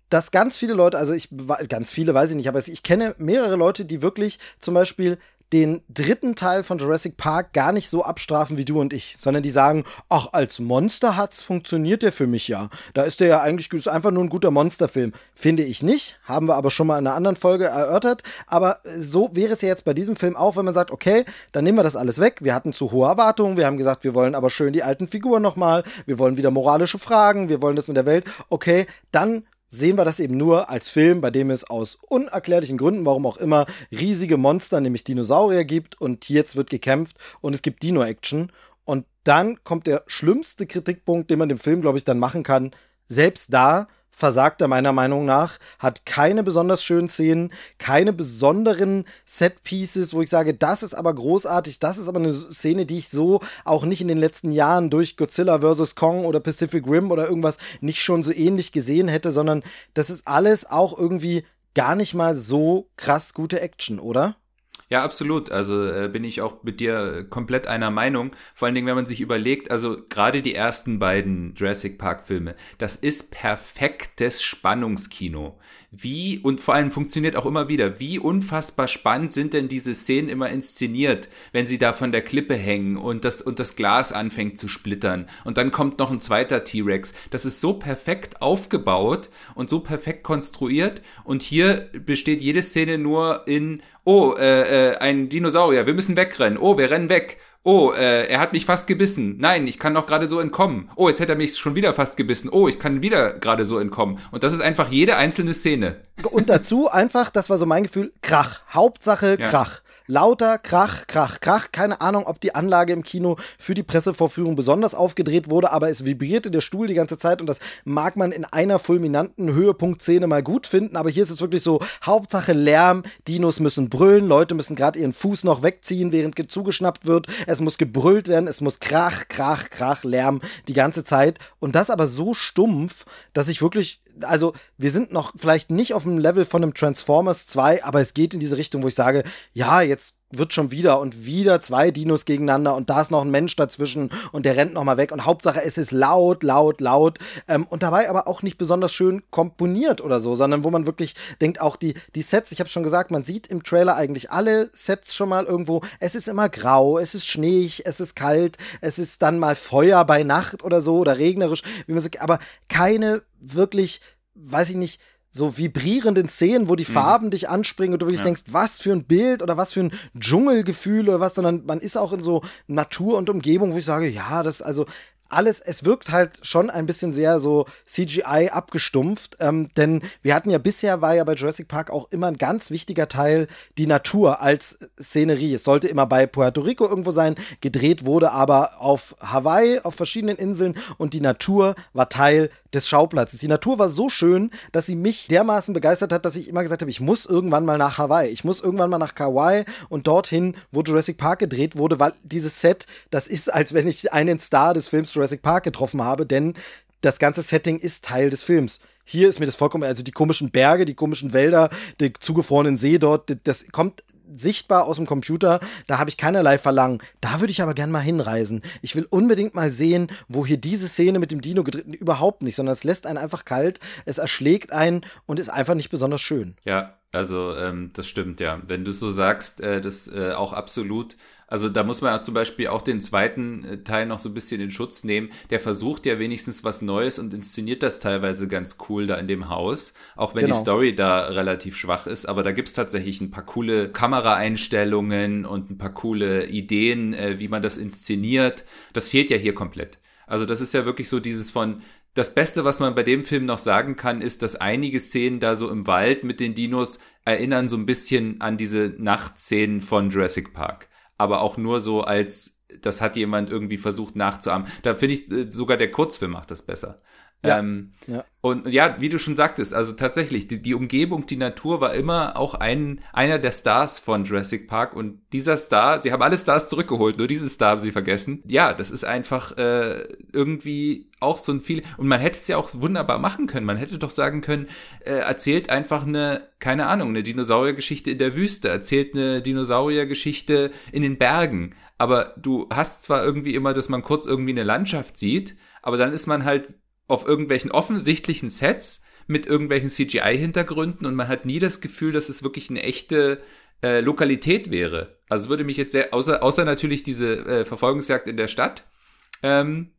dass ganz viele Leute, also ich, ganz viele weiß ich nicht, aber ich kenne mehrere Leute, die wirklich zum Beispiel den dritten Teil von Jurassic Park gar nicht so abstrafen wie du und ich, sondern die sagen, ach, als Monster hat's funktioniert der für mich ja. Da ist der ja eigentlich ist einfach nur ein guter Monsterfilm. Finde ich nicht, haben wir aber schon mal in einer anderen Folge erörtert, aber so wäre es ja jetzt bei diesem Film auch, wenn man sagt, okay, dann nehmen wir das alles weg. Wir hatten zu hohe Erwartungen, wir haben gesagt, wir wollen aber schön die alten Figuren nochmal, wir wollen wieder moralische Fragen, wir wollen das mit der Welt. Okay, dann sehen wir das eben nur als Film, bei dem es aus unerklärlichen Gründen, warum auch immer, riesige Monster, nämlich Dinosaurier gibt und jetzt wird gekämpft und es gibt Dino-Action. Und dann kommt der schlimmste Kritikpunkt, den man dem Film, glaube ich, dann machen kann. Selbst da versagt er meiner Meinung nach, hat keine besonders schönen Szenen, keine besonderen Set-Pieces, wo ich sage, das ist aber großartig, das ist aber eine Szene, die ich so auch nicht in den letzten Jahren durch Godzilla vs. Kong oder Pacific Rim oder irgendwas nicht schon so ähnlich gesehen hätte, sondern das ist alles auch irgendwie gar nicht mal so krass gute Action, oder? Ja, absolut. Also äh, bin ich auch mit dir komplett einer Meinung. Vor allen Dingen, wenn man sich überlegt, also gerade die ersten beiden Jurassic Park Filme, das ist perfektes Spannungskino wie, und vor allem funktioniert auch immer wieder, wie unfassbar spannend sind denn diese Szenen immer inszeniert, wenn sie da von der Klippe hängen und das, und das Glas anfängt zu splittern und dann kommt noch ein zweiter T-Rex. Das ist so perfekt aufgebaut und so perfekt konstruiert und hier besteht jede Szene nur in, oh, äh, äh, ein Dinosaurier, wir müssen wegrennen, oh, wir rennen weg Oh, äh, er hat mich fast gebissen. Nein, ich kann noch gerade so entkommen. Oh, jetzt hätte er mich schon wieder fast gebissen. Oh, ich kann wieder gerade so entkommen. Und das ist einfach jede einzelne Szene. Und dazu einfach, das war so mein Gefühl, Krach. Hauptsache Krach. Ja lauter Krach, Krach, Krach. Keine Ahnung, ob die Anlage im Kino für die Pressevorführung besonders aufgedreht wurde, aber es vibrierte der Stuhl die ganze Zeit und das mag man in einer fulminanten Höhepunktszene mal gut finden, aber hier ist es wirklich so, Hauptsache Lärm, Dinos müssen brüllen, Leute müssen gerade ihren Fuß noch wegziehen, während zugeschnappt wird, es muss gebrüllt werden, es muss Krach, Krach, Krach, Lärm die ganze Zeit und das aber so stumpf, dass ich wirklich also wir sind noch vielleicht nicht auf dem Level von einem Transformers 2, aber es geht in diese Richtung, wo ich sage, ja, jetzt wird schon wieder und wieder zwei Dinos gegeneinander und da ist noch ein Mensch dazwischen und der rennt noch mal weg und Hauptsache es ist laut, laut, laut ähm, und dabei aber auch nicht besonders schön komponiert oder so, sondern wo man wirklich denkt, auch die, die Sets, ich habe schon gesagt, man sieht im Trailer eigentlich alle Sets schon mal irgendwo, es ist immer grau, es ist schneeig, es ist kalt, es ist dann mal Feuer bei Nacht oder so oder regnerisch, wie man sagt, aber keine wirklich, weiß ich nicht, so vibrierenden Szenen, wo die mhm. Farben dich anspringen und du wirklich ja. denkst, was für ein Bild oder was für ein Dschungelgefühl oder was, sondern man ist auch in so Natur und Umgebung, wo ich sage, ja, das also alles, es wirkt halt schon ein bisschen sehr so CGI abgestumpft, ähm, denn wir hatten ja bisher war ja bei Jurassic Park auch immer ein ganz wichtiger Teil die Natur als Szenerie. Es sollte immer bei Puerto Rico irgendwo sein, gedreht wurde aber auf Hawaii, auf verschiedenen Inseln und die Natur war Teil des Schauplatzes. Die Natur war so schön, dass sie mich dermaßen begeistert hat, dass ich immer gesagt habe, ich muss irgendwann mal nach Hawaii. Ich muss irgendwann mal nach Kauai und dorthin, wo Jurassic Park gedreht wurde, weil dieses Set, das ist, als wenn ich einen Star des Films Jurassic Park getroffen habe, denn das ganze Setting ist Teil des Films. Hier ist mir das vollkommen, also die komischen Berge, die komischen Wälder, den zugefrorenen See dort, das kommt sichtbar aus dem Computer, da habe ich keinerlei Verlangen. Da würde ich aber gern mal hinreisen. Ich will unbedingt mal sehen, wo hier diese Szene mit dem Dino gedreht überhaupt nicht, sondern es lässt einen einfach kalt, es erschlägt einen und ist einfach nicht besonders schön. Ja, also ähm, das stimmt ja. Wenn du so sagst, äh, das äh, auch absolut. Also da muss man ja zum Beispiel auch den zweiten äh, Teil noch so ein bisschen in Schutz nehmen. Der versucht ja wenigstens was Neues und inszeniert das teilweise ganz cool da in dem Haus. Auch wenn genau. die Story da relativ schwach ist. Aber da gibt's tatsächlich ein paar coole Kameraeinstellungen und ein paar coole Ideen, äh, wie man das inszeniert. Das fehlt ja hier komplett. Also das ist ja wirklich so dieses von, das Beste, was man bei dem Film noch sagen kann, ist, dass einige Szenen da so im Wald mit den Dinos erinnern so ein bisschen an diese Nachtszenen von Jurassic Park. Aber auch nur so als, das hat jemand irgendwie versucht nachzuahmen. Da finde ich, äh, sogar der Kurzfilm macht das besser. Ja, ähm, ja. Und ja, wie du schon sagtest, also tatsächlich, die, die Umgebung, die Natur war immer auch ein, einer der Stars von Jurassic Park und dieser Star, sie haben alle Stars zurückgeholt, nur diesen Star haben sie vergessen. Ja, das ist einfach äh, irgendwie auch so ein viel, und man hätte es ja auch wunderbar machen können. Man hätte doch sagen können, äh, erzählt einfach eine, keine Ahnung, eine Dinosauriergeschichte in der Wüste, erzählt eine Dinosauriergeschichte in den Bergen. Aber du hast zwar irgendwie immer, dass man kurz irgendwie eine Landschaft sieht, aber dann ist man halt auf irgendwelchen offensichtlichen Sets mit irgendwelchen CGI-Hintergründen und man hat nie das Gefühl, dass es wirklich eine echte äh, Lokalität wäre. Also würde mich jetzt sehr, außer, außer natürlich diese äh, Verfolgungsjagd in der Stadt, ähm,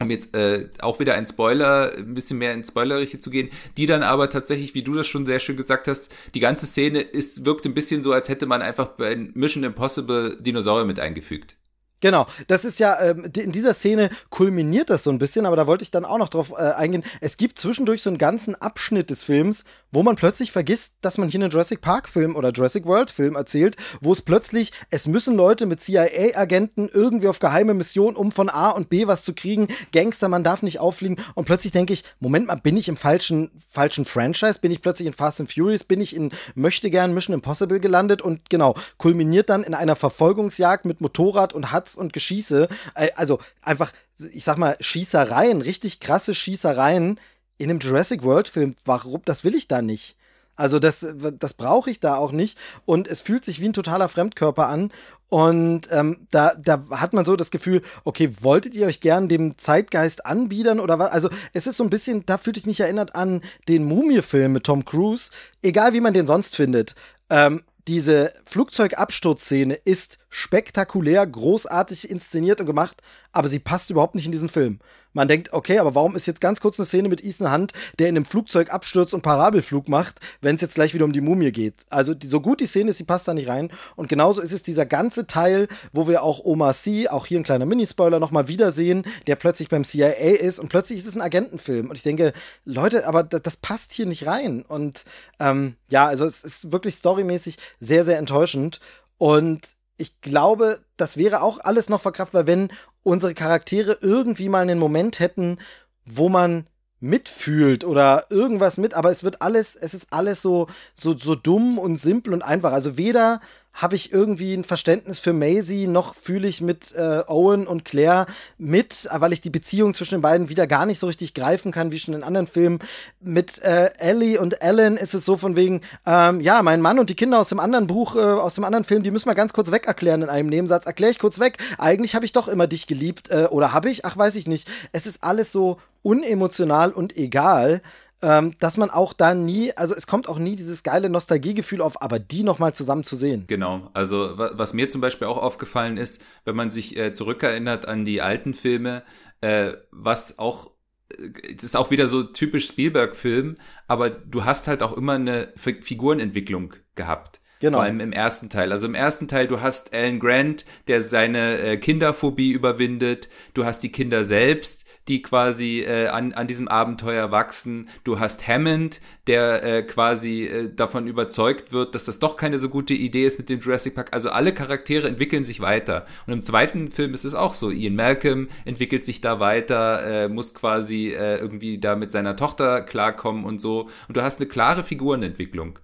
um jetzt äh, auch wieder ein Spoiler, ein bisschen mehr ins Spoilerliche zu gehen, die dann aber tatsächlich, wie du das schon sehr schön gesagt hast, die ganze Szene ist, wirkt ein bisschen so, als hätte man einfach bei Mission Impossible Dinosaurier mit eingefügt. Genau, das ist ja, ähm, in dieser Szene kulminiert das so ein bisschen, aber da wollte ich dann auch noch drauf äh, eingehen. Es gibt zwischendurch so einen ganzen Abschnitt des Films, wo man plötzlich vergisst, dass man hier einen Jurassic Park-Film oder Jurassic World-Film erzählt, wo es plötzlich, es müssen Leute mit CIA-Agenten irgendwie auf geheime Mission, um von A und B was zu kriegen. Gangster, man darf nicht auffliegen. Und plötzlich denke ich, Moment mal, bin ich im falschen, falschen Franchise? Bin ich plötzlich in Fast and Furious? Bin ich in möchte gern Mission Impossible gelandet? Und genau, kulminiert dann in einer Verfolgungsjagd mit Motorrad und Hatz und Geschieße. Äh, also einfach, ich sag mal, Schießereien, richtig krasse Schießereien in einem Jurassic World-Film. Warum? Das will ich da nicht. Also das, das brauche ich da auch nicht. Und es fühlt sich wie ein totaler Fremdkörper an. Und ähm, da, da hat man so das Gefühl, okay, wolltet ihr euch gern dem Zeitgeist anbiedern oder was? Also es ist so ein bisschen, da fühlte ich mich erinnert an den Mumie-Film mit Tom Cruise, egal wie man den sonst findet. Ähm, diese Flugzeugabsturzszene ist spektakulär, großartig inszeniert und gemacht, aber sie passt überhaupt nicht in diesen Film. Man denkt, okay, aber warum ist jetzt ganz kurz eine Szene mit Ethan Hunt, der in einem Flugzeug abstürzt und Parabelflug macht, wenn es jetzt gleich wieder um die Mumie geht? Also die, so gut die Szene ist, sie passt da nicht rein. Und genauso ist es dieser ganze Teil, wo wir auch Omar C, auch hier ein kleiner Minispoiler, nochmal wiedersehen, der plötzlich beim CIA ist und plötzlich ist es ein Agentenfilm. Und ich denke, Leute, aber das, das passt hier nicht rein. Und ähm, ja, also es ist wirklich storymäßig sehr, sehr enttäuschend. Und ich glaube, das wäre auch alles noch verkraftbar, wenn unsere Charaktere irgendwie mal einen Moment hätten, wo man mitfühlt oder irgendwas mit, aber es wird alles, es ist alles so, so, so dumm und simpel und einfach. Also weder habe ich irgendwie ein Verständnis für Maisie, noch fühle ich mit äh, Owen und Claire mit, weil ich die Beziehung zwischen den beiden wieder gar nicht so richtig greifen kann, wie schon in anderen Filmen. Mit äh, Ellie und Ellen ist es so von wegen, ähm, ja, mein Mann und die Kinder aus dem anderen Buch, äh, aus dem anderen Film, die müssen wir ganz kurz weg erklären in einem Nebensatz. Erkläre ich kurz weg. Eigentlich habe ich doch immer dich geliebt. Äh, oder habe ich? Ach, weiß ich nicht. Es ist alles so unemotional und egal ähm, dass man auch da nie, also es kommt auch nie dieses geile Nostalgiegefühl auf, aber die nochmal zusammen zu sehen. Genau, also was mir zum Beispiel auch aufgefallen ist, wenn man sich äh, zurückerinnert an die alten Filme, äh, was auch äh, es ist auch wieder so typisch Spielberg-Film, aber du hast halt auch immer eine Figurenentwicklung gehabt. Genau. Vor allem im ersten Teil. Also im ersten Teil, du hast Alan Grant, der seine äh, Kinderphobie überwindet. Du hast die Kinder selbst, die quasi äh, an, an diesem Abenteuer wachsen. Du hast Hammond, der äh, quasi äh, davon überzeugt wird, dass das doch keine so gute Idee ist mit dem Jurassic Park. Also alle Charaktere entwickeln sich weiter. Und im zweiten Film ist es auch so. Ian Malcolm entwickelt sich da weiter, äh, muss quasi äh, irgendwie da mit seiner Tochter klarkommen und so. Und du hast eine klare Figurenentwicklung.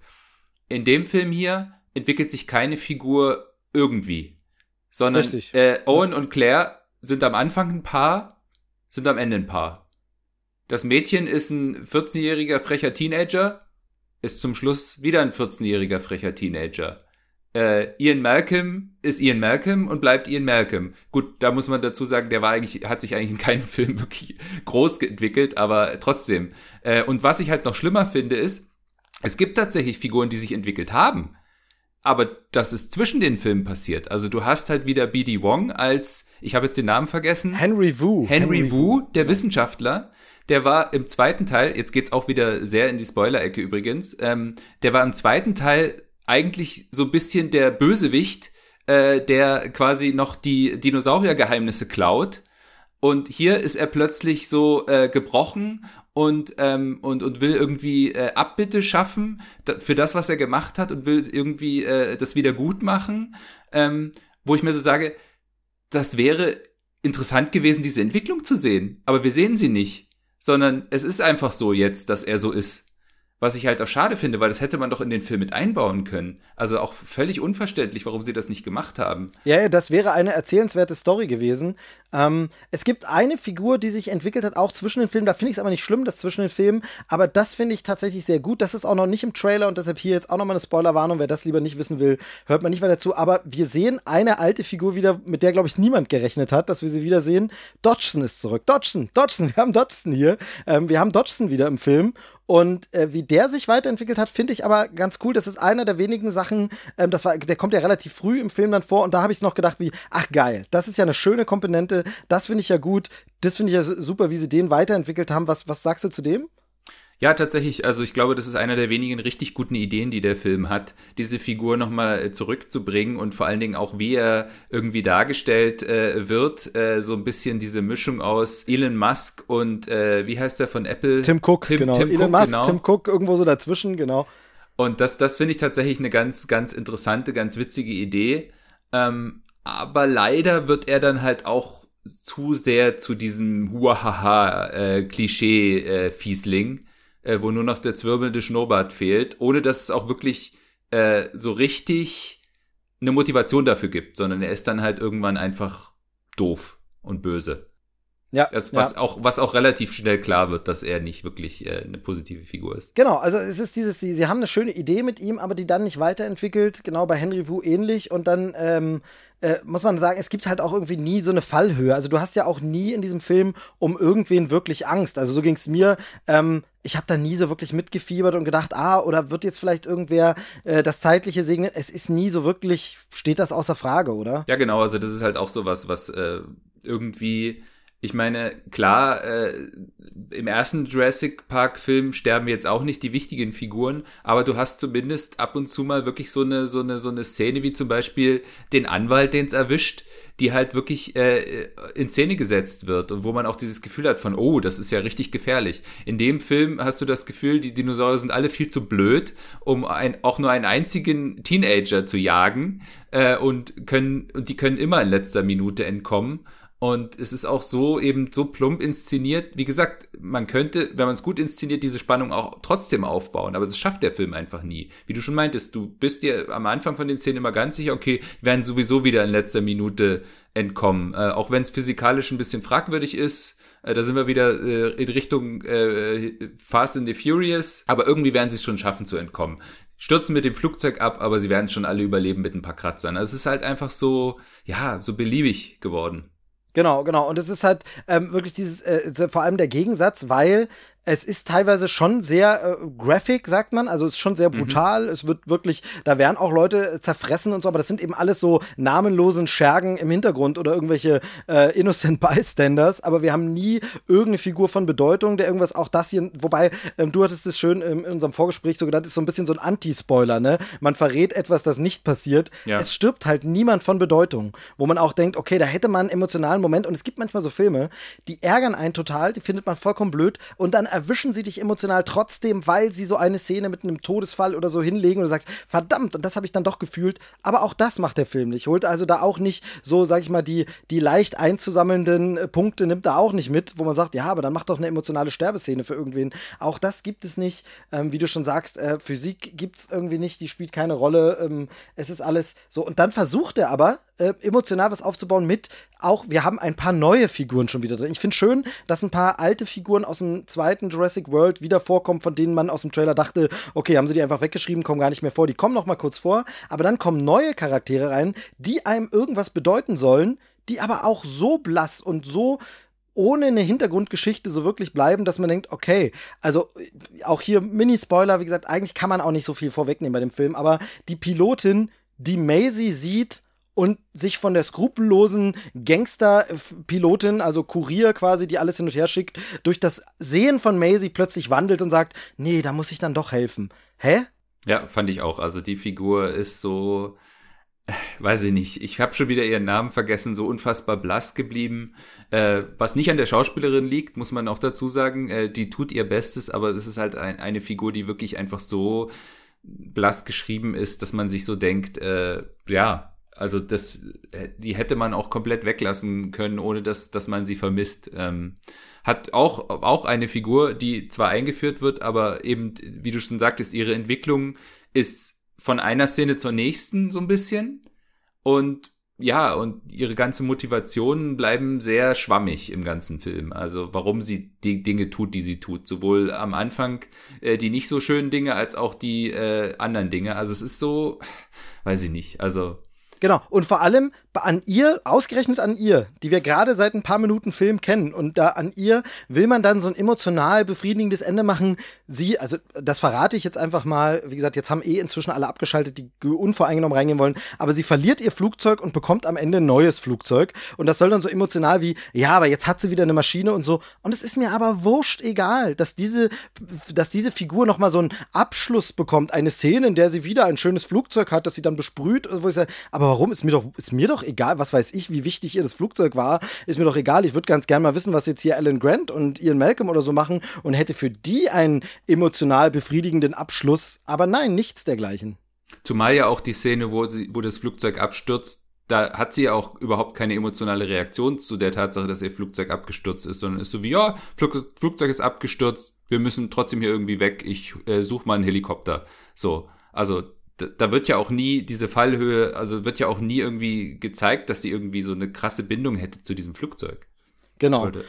In dem Film hier entwickelt sich keine Figur irgendwie, sondern äh, Owen und Claire sind am Anfang ein Paar, sind am Ende ein Paar. Das Mädchen ist ein 14-jähriger frecher Teenager, ist zum Schluss wieder ein 14-jähriger frecher Teenager. Äh, Ian Malcolm ist Ian Malcolm und bleibt Ian Malcolm. Gut, da muss man dazu sagen, der war eigentlich, hat sich eigentlich in keinem Film wirklich groß entwickelt, aber trotzdem. Äh, und was ich halt noch schlimmer finde, ist, es gibt tatsächlich Figuren, die sich entwickelt haben. Aber das ist zwischen den Filmen passiert. Also du hast halt wieder B.D. Wong als, ich habe jetzt den Namen vergessen. Henry Wu. Henry, Henry Wu, der ja. Wissenschaftler. Der war im zweiten Teil, jetzt geht's auch wieder sehr in die Spoiler-Ecke übrigens, ähm, der war im zweiten Teil eigentlich so ein bisschen der Bösewicht, äh, der quasi noch die Dinosauriergeheimnisse klaut. Und hier ist er plötzlich so äh, gebrochen und, ähm, und, und will irgendwie äh, Abbitte schaffen für das, was er gemacht hat und will irgendwie äh, das wieder gut machen, ähm, wo ich mir so sage, das wäre interessant gewesen, diese Entwicklung zu sehen. Aber wir sehen sie nicht, sondern es ist einfach so jetzt, dass er so ist. Was ich halt auch schade finde, weil das hätte man doch in den Film mit einbauen können. Also auch völlig unverständlich, warum sie das nicht gemacht haben. Ja, das wäre eine erzählenswerte Story gewesen. Ähm, es gibt eine Figur, die sich entwickelt hat, auch zwischen den Filmen. Da finde ich es aber nicht schlimm, das zwischen den Filmen. Aber das finde ich tatsächlich sehr gut. Das ist auch noch nicht im Trailer und deshalb hier jetzt auch noch mal eine Spoilerwarnung. Wer das lieber nicht wissen will, hört man nicht weiter zu. Aber wir sehen eine alte Figur wieder, mit der, glaube ich, niemand gerechnet hat, dass wir sie wieder sehen. Dodgson ist zurück. Dodgson, Dodgson, wir haben Dodgson hier. Ähm, wir haben Dodgson wieder im Film. Und äh, wie der sich weiterentwickelt hat, finde ich aber ganz cool. Das ist einer der wenigen Sachen, ähm, das war, der kommt ja relativ früh im Film dann vor und da habe ich noch gedacht, wie, ach geil, das ist ja eine schöne Komponente, das finde ich ja gut, das finde ich ja super, wie sie den weiterentwickelt haben. Was, was sagst du zu dem? Ja, tatsächlich. Also ich glaube, das ist einer der wenigen richtig guten Ideen, die der Film hat, diese Figur nochmal äh, zurückzubringen und vor allen Dingen auch, wie er irgendwie dargestellt äh, wird. Äh, so ein bisschen diese Mischung aus Elon Musk und äh, wie heißt der von Apple? Tim Cook, Tim, genau. Tim Elon Cook, Musk, genau. Tim Cook, irgendwo so dazwischen, genau. Und das, das finde ich tatsächlich eine ganz, ganz interessante, ganz witzige Idee. Ähm, aber leider wird er dann halt auch zu sehr zu diesem Huahaha-Klischee-Fiesling. Äh, wo nur noch der zwirbelnde Schnurrbart fehlt, ohne dass es auch wirklich äh, so richtig eine Motivation dafür gibt, sondern er ist dann halt irgendwann einfach doof und böse. Ja, das, was ja. auch was auch relativ schnell klar wird, dass er nicht wirklich äh, eine positive Figur ist. Genau, also es ist dieses, sie, sie haben eine schöne Idee mit ihm, aber die dann nicht weiterentwickelt. Genau bei Henry Wu ähnlich und dann ähm, äh, muss man sagen, es gibt halt auch irgendwie nie so eine Fallhöhe. Also du hast ja auch nie in diesem Film um irgendwen wirklich Angst. Also so ging es mir. Ähm, ich habe da nie so wirklich mitgefiebert und gedacht, ah, oder wird jetzt vielleicht irgendwer äh, das Zeitliche segnen? Es ist nie so wirklich, steht das außer Frage, oder? Ja, genau. Also das ist halt auch so was, was äh, irgendwie ich meine, klar, äh, im ersten Jurassic Park-Film sterben jetzt auch nicht die wichtigen Figuren, aber du hast zumindest ab und zu mal wirklich so eine, so eine, so eine Szene wie zum Beispiel den Anwalt, den es erwischt, die halt wirklich äh, in Szene gesetzt wird und wo man auch dieses Gefühl hat von, oh, das ist ja richtig gefährlich. In dem Film hast du das Gefühl, die Dinosaurier sind alle viel zu blöd, um ein, auch nur einen einzigen Teenager zu jagen äh, und können und die können immer in letzter Minute entkommen. Und es ist auch so eben so plump inszeniert. Wie gesagt, man könnte, wenn man es gut inszeniert, diese Spannung auch trotzdem aufbauen. Aber das schafft der Film einfach nie. Wie du schon meintest, du bist dir am Anfang von den Szenen immer ganz sicher, okay, werden sowieso wieder in letzter Minute entkommen. Äh, auch wenn es physikalisch ein bisschen fragwürdig ist. Äh, da sind wir wieder äh, in Richtung äh, Fast and the Furious. Aber irgendwie werden sie es schon schaffen zu entkommen stürzen mit dem Flugzeug ab, aber sie werden schon alle überleben mit ein paar Kratzern. Also es ist halt einfach so, ja, so beliebig geworden. Genau, genau. Und es ist halt ähm, wirklich dieses, äh, vor allem der Gegensatz, weil es ist teilweise schon sehr äh, graphic, sagt man. Also es ist schon sehr mhm. brutal. Mhm. Es wird wirklich, da werden auch Leute zerfressen und so, aber das sind eben alles so namenlosen Schergen im Hintergrund oder irgendwelche äh, Innocent Bystanders. Aber wir haben nie irgendeine Figur von Bedeutung, der irgendwas auch das hier, wobei ähm, du hattest es schön ähm, in unserem Vorgespräch so genannt, ist so ein bisschen so ein Anti-Spoiler, ne? Man verrät etwas, das nicht passiert. Ja. Es stirbt halt niemand von Bedeutung, wo man auch denkt, okay, da hätte man einen emotionalen Moment und es gibt manchmal so Filme, die ärgern einen total, die findet man vollkommen blöd und dann erwischen sie dich emotional trotzdem, weil sie so eine Szene mit einem Todesfall oder so hinlegen und du sagst, verdammt, und das habe ich dann doch gefühlt. Aber auch das macht der Film nicht. Holt also da auch nicht so, sag ich mal, die, die leicht einzusammelnden äh, Punkte nimmt er auch nicht mit, wo man sagt, ja, aber dann mach doch eine emotionale Sterbeszene für irgendwen. Auch das gibt es nicht. Ähm, wie du schon sagst, äh, Physik gibt es irgendwie nicht, die spielt keine Rolle. Ähm, es ist alles so. Und dann versucht er aber, äh, emotional was aufzubauen mit auch, wir haben ein paar neue Figuren schon wieder drin. Ich finde schön, dass ein paar alte Figuren aus dem zweiten Jurassic World wieder vorkommen, von denen man aus dem Trailer dachte, okay, haben sie die einfach weggeschrieben, kommen gar nicht mehr vor. Die kommen noch mal kurz vor, aber dann kommen neue Charaktere rein, die einem irgendwas bedeuten sollen, die aber auch so blass und so ohne eine Hintergrundgeschichte so wirklich bleiben, dass man denkt, okay, also auch hier Mini-Spoiler, wie gesagt, eigentlich kann man auch nicht so viel vorwegnehmen bei dem Film, aber die Pilotin, die Maisie sieht, und sich von der skrupellosen Gangster-Pilotin, also Kurier quasi, die alles hin und her schickt, durch das Sehen von Maisie plötzlich wandelt und sagt, nee, da muss ich dann doch helfen. Hä? Ja, fand ich auch. Also die Figur ist so, weiß ich nicht, ich habe schon wieder ihren Namen vergessen, so unfassbar blass geblieben. Äh, was nicht an der Schauspielerin liegt, muss man auch dazu sagen. Äh, die tut ihr Bestes, aber es ist halt ein, eine Figur, die wirklich einfach so blass geschrieben ist, dass man sich so denkt, äh, ja, also das, die hätte man auch komplett weglassen können, ohne dass, dass man sie vermisst. Ähm, hat auch, auch eine Figur, die zwar eingeführt wird, aber eben, wie du schon sagtest, ihre Entwicklung ist von einer Szene zur nächsten so ein bisschen. Und ja, und ihre ganze Motivationen bleiben sehr schwammig im ganzen Film. Also warum sie die Dinge tut, die sie tut. Sowohl am Anfang äh, die nicht so schönen Dinge als auch die äh, anderen Dinge. Also es ist so, weiß ich nicht. Also Genau, und vor allem an ihr, ausgerechnet an ihr, die wir gerade seit ein paar Minuten Film kennen, und da an ihr will man dann so ein emotional befriedigendes Ende machen. Sie, also das verrate ich jetzt einfach mal, wie gesagt, jetzt haben eh inzwischen alle abgeschaltet, die unvoreingenommen reingehen wollen, aber sie verliert ihr Flugzeug und bekommt am Ende ein neues Flugzeug. Und das soll dann so emotional wie, ja, aber jetzt hat sie wieder eine Maschine und so. Und es ist mir aber wurscht egal, dass diese, dass diese Figur nochmal so einen Abschluss bekommt, eine Szene, in der sie wieder ein schönes Flugzeug hat, das sie dann besprüht, wo ich sage, aber warum? Ist mir doch, ist mir doch egal, was weiß ich, wie wichtig ihr das Flugzeug war. Ist mir doch egal. Ich würde ganz gerne mal wissen, was jetzt hier Alan Grant und Ian Malcolm oder so machen und hätte für die einen emotional befriedigenden Abschluss. Aber nein, nichts dergleichen. Zumal ja auch die Szene, wo, sie, wo das Flugzeug abstürzt, da hat sie ja auch überhaupt keine emotionale Reaktion zu der Tatsache, dass ihr Flugzeug abgestürzt ist, sondern ist so wie, ja, Flug, Flugzeug ist abgestürzt, wir müssen trotzdem hier irgendwie weg, ich äh, suche mal einen Helikopter. So, also da wird ja auch nie diese Fallhöhe, also wird ja auch nie irgendwie gezeigt, dass sie irgendwie so eine krasse Bindung hätte zu diesem Flugzeug. Genau. Oder?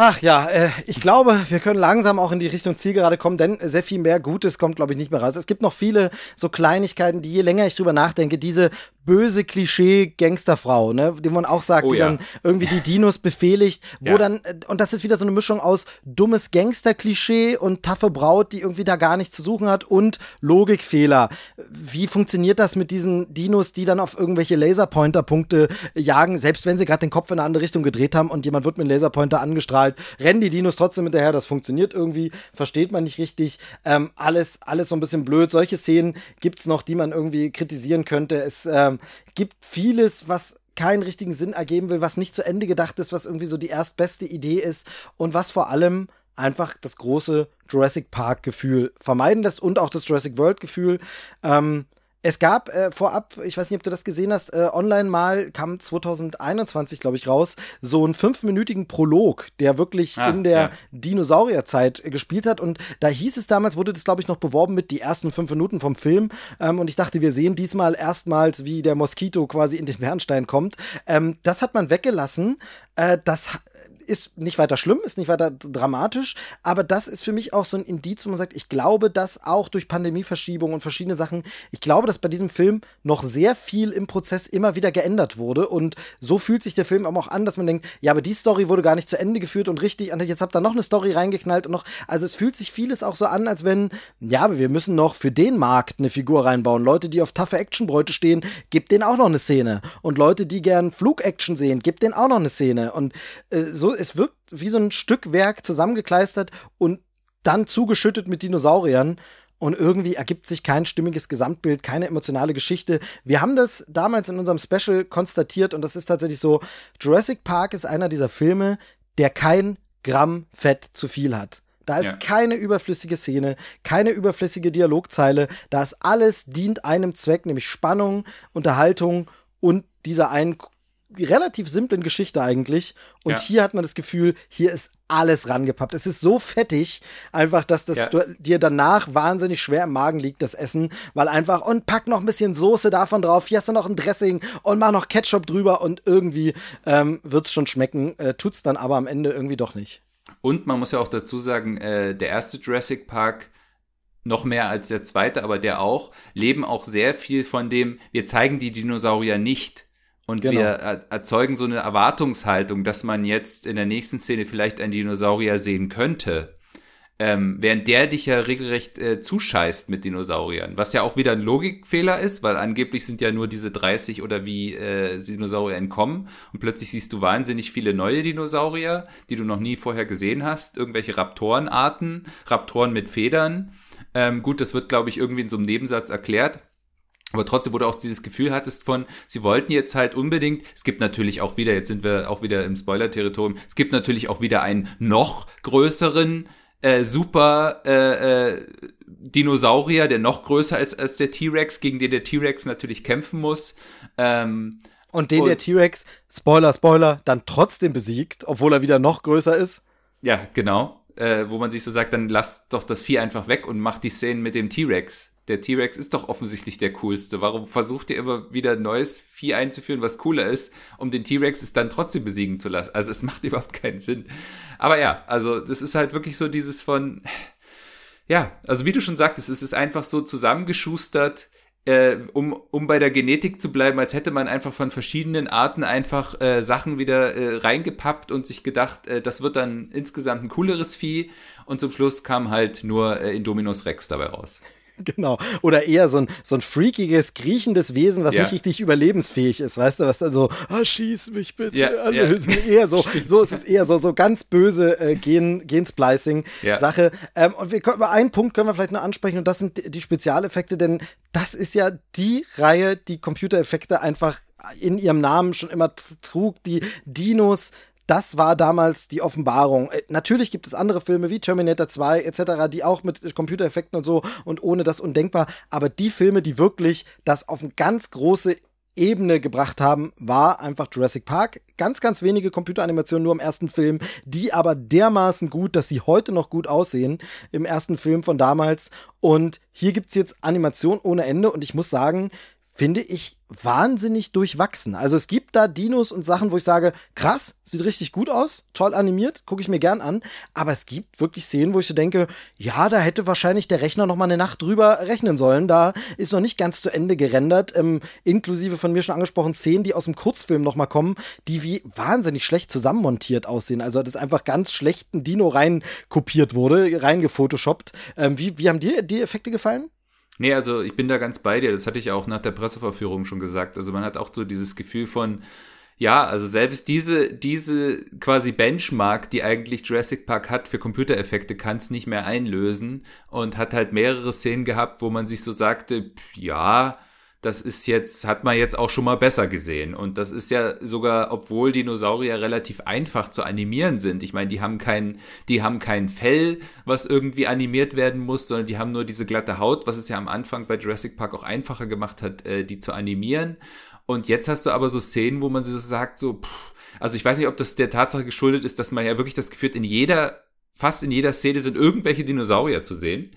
Ach ja, äh, ich glaube, wir können langsam auch in die Richtung Zielgerade kommen, denn sehr viel mehr Gutes kommt, glaube ich, nicht mehr raus. Es gibt noch viele so Kleinigkeiten, die je länger ich drüber nachdenke, diese böse Klischee-Gangsterfrau, ne, die man auch sagt, oh, die ja. dann irgendwie die Dinos befehligt, wo ja. dann, und das ist wieder so eine Mischung aus dummes Gangster-Klischee und taffe Braut, die irgendwie da gar nichts zu suchen hat und Logikfehler. Wie funktioniert das mit diesen Dinos, die dann auf irgendwelche Laserpointer-Punkte jagen, selbst wenn sie gerade den Kopf in eine andere Richtung gedreht haben und jemand wird mit einem Laserpointer angestrahlt, rennen die Dinos trotzdem hinterher, das funktioniert irgendwie, versteht man nicht richtig. Ähm, alles, alles so ein bisschen blöd. Solche Szenen gibt's noch, die man irgendwie kritisieren könnte. Es, ähm, gibt vieles, was keinen richtigen Sinn ergeben will, was nicht zu Ende gedacht ist, was irgendwie so die erstbeste Idee ist und was vor allem einfach das große Jurassic Park Gefühl vermeiden lässt und auch das Jurassic World Gefühl. Ähm, es gab äh, vorab, ich weiß nicht, ob du das gesehen hast, äh, online mal kam 2021, glaube ich, raus, so einen fünfminütigen Prolog, der wirklich ah, in der ja. Dinosaurierzeit äh, gespielt hat. Und da hieß es damals, wurde das, glaube ich, noch beworben mit die ersten fünf Minuten vom Film. Ähm, und ich dachte, wir sehen diesmal erstmals, wie der Moskito quasi in den Bernstein kommt. Ähm, das hat man weggelassen. Äh, das ist nicht weiter schlimm, ist nicht weiter dramatisch, aber das ist für mich auch so ein Indiz, wo man sagt, ich glaube, dass auch durch Pandemieverschiebung und verschiedene Sachen, ich glaube, dass bei diesem Film noch sehr viel im Prozess immer wieder geändert wurde und so fühlt sich der Film aber auch an, dass man denkt, ja, aber die Story wurde gar nicht zu Ende geführt und richtig, und jetzt habt ihr noch eine Story reingeknallt und noch, also es fühlt sich vieles auch so an, als wenn, ja, aber wir müssen noch für den Markt eine Figur reinbauen. Leute, die auf taffe Actionbräute stehen, gibt denen auch noch eine Szene. Und Leute, die gern Flugaction sehen, gibt denen auch noch eine Szene. Und äh, so es wirkt wie so ein Stückwerk zusammengekleistert und dann zugeschüttet mit Dinosauriern. Und irgendwie ergibt sich kein stimmiges Gesamtbild, keine emotionale Geschichte. Wir haben das damals in unserem Special konstatiert und das ist tatsächlich so. Jurassic Park ist einer dieser Filme, der kein Gramm Fett zu viel hat. Da ist ja. keine überflüssige Szene, keine überflüssige Dialogzeile. Da ist alles dient einem Zweck, nämlich Spannung, Unterhaltung und dieser einen relativ simplen Geschichte eigentlich. Und ja. hier hat man das Gefühl, hier ist alles rangepappt. Es ist so fettig, einfach, dass das ja. dir danach wahnsinnig schwer im Magen liegt, das Essen, weil einfach, und pack noch ein bisschen Soße davon drauf, hier hast du noch ein Dressing und mach noch Ketchup drüber und irgendwie ähm, es schon schmecken, äh, tut's dann aber am Ende irgendwie doch nicht. Und man muss ja auch dazu sagen, äh, der erste Jurassic Park noch mehr als der zweite, aber der auch, leben auch sehr viel von dem, wir zeigen die Dinosaurier nicht und genau. wir erzeugen so eine Erwartungshaltung, dass man jetzt in der nächsten Szene vielleicht einen Dinosaurier sehen könnte. Ähm, während der dich ja regelrecht äh, zuscheißt mit Dinosauriern. Was ja auch wieder ein Logikfehler ist, weil angeblich sind ja nur diese 30 oder wie äh, Dinosaurier entkommen. Und plötzlich siehst du wahnsinnig viele neue Dinosaurier, die du noch nie vorher gesehen hast. Irgendwelche Raptorenarten, Raptoren mit Federn. Ähm, gut, das wird, glaube ich, irgendwie in so einem Nebensatz erklärt. Aber trotzdem, wo du auch dieses Gefühl hattest von, sie wollten jetzt halt unbedingt, es gibt natürlich auch wieder, jetzt sind wir auch wieder im Spoiler-Territorium, es gibt natürlich auch wieder einen noch größeren, äh, super äh, äh, Dinosaurier, der noch größer ist als der T-Rex, gegen den der T-Rex natürlich kämpfen muss. Ähm, und den und, der T-Rex, Spoiler, Spoiler, dann trotzdem besiegt, obwohl er wieder noch größer ist. Ja, genau. Äh, wo man sich so sagt, dann lass doch das Vieh einfach weg und mach die Szenen mit dem T-Rex der T-Rex ist doch offensichtlich der coolste. Warum versucht ihr immer wieder ein neues Vieh einzuführen, was cooler ist, um den T-Rex es dann trotzdem besiegen zu lassen? Also es macht überhaupt keinen Sinn. Aber ja, also das ist halt wirklich so dieses von, ja, also wie du schon sagtest, es ist einfach so zusammengeschustert. äh, um, um bei der Genetik zu bleiben, als hätte man einfach von verschiedenen Arten einfach äh, Sachen wieder äh, reingepappt und sich gedacht, äh, das wird dann insgesamt ein cooleres Vieh. Und zum Schluss kam halt nur äh, Indominus Rex dabei raus. Genau. Oder eher so ein, so ein freakiges, kriechendes Wesen, was ja. nicht richtig überlebensfähig ist, weißt du, was dann so, ah, schieß mich bitte, ja, erlösen. Ja. Eher so, so ist es eher so, so ganz böse äh, Gen, Gensplicing-Sache. Ja. Ähm, und wir können, über einen Punkt können wir vielleicht noch ansprechen und das sind die Spezialeffekte, denn das ist ja die Reihe, die Computereffekte einfach in ihrem Namen schon immer trug, die Dinos, das war damals die Offenbarung. Äh, natürlich gibt es andere Filme wie Terminator 2 etc., die auch mit Computereffekten und so und ohne das undenkbar, aber die Filme, die wirklich das auf eine ganz große Ebene gebracht haben, war einfach Jurassic Park. Ganz, ganz wenige Computeranimationen nur im ersten Film, die aber dermaßen gut, dass sie heute noch gut aussehen im ersten Film von damals. Und hier gibt es jetzt Animation ohne Ende und ich muss sagen, finde ich wahnsinnig durchwachsen. Also es gibt da Dinos und Sachen, wo ich sage, krass, sieht richtig gut aus, toll animiert, gucke ich mir gern an. Aber es gibt wirklich Szenen, wo ich so denke, ja, da hätte wahrscheinlich der Rechner noch mal eine Nacht drüber rechnen sollen. Da ist noch nicht ganz zu Ende gerendert, ähm, inklusive von mir schon angesprochen Szenen, die aus dem Kurzfilm noch mal kommen, die wie wahnsinnig schlecht zusammenmontiert aussehen. Also das einfach ganz schlechten Dino rein kopiert wurde, rein gefotoshoppt. Ähm, wie, wie haben dir die Effekte gefallen? Nee, also ich bin da ganz bei dir. Das hatte ich auch nach der Presseverführung schon gesagt. Also man hat auch so dieses Gefühl von, ja, also selbst diese, diese quasi Benchmark, die eigentlich Jurassic Park hat für Computereffekte, kann es nicht mehr einlösen und hat halt mehrere Szenen gehabt, wo man sich so sagte, ja, das ist jetzt, hat man jetzt auch schon mal besser gesehen. Und das ist ja sogar, obwohl Dinosaurier relativ einfach zu animieren sind. Ich meine, die haben kein, die haben kein Fell, was irgendwie animiert werden muss, sondern die haben nur diese glatte Haut, was es ja am Anfang bei Jurassic Park auch einfacher gemacht hat, äh, die zu animieren. Und jetzt hast du aber so Szenen, wo man so sagt, so, pff, also ich weiß nicht, ob das der Tatsache geschuldet ist, dass man ja wirklich das Gefühl hat, in jeder, fast in jeder Szene sind irgendwelche Dinosaurier zu sehen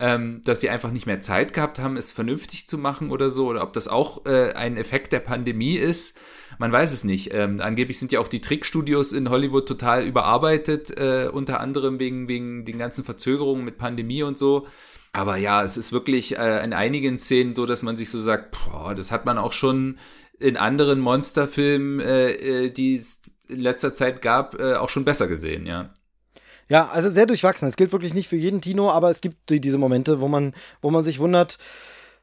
ähm, dass sie einfach nicht mehr Zeit gehabt haben, es vernünftig zu machen oder so, oder ob das auch äh, ein Effekt der Pandemie ist. Man weiß es nicht. Ähm, angeblich sind ja auch die Trickstudios in Hollywood total überarbeitet, äh, unter anderem wegen, wegen den ganzen Verzögerungen mit Pandemie und so. Aber ja, es ist wirklich äh, in einigen Szenen so, dass man sich so sagt, boah, das hat man auch schon in anderen Monsterfilmen, äh, äh die es in letzter Zeit gab, äh, auch schon besser gesehen, ja. Ja, also sehr durchwachsen. Es gilt wirklich nicht für jeden Tino, aber es gibt diese Momente, wo man, wo man sich wundert,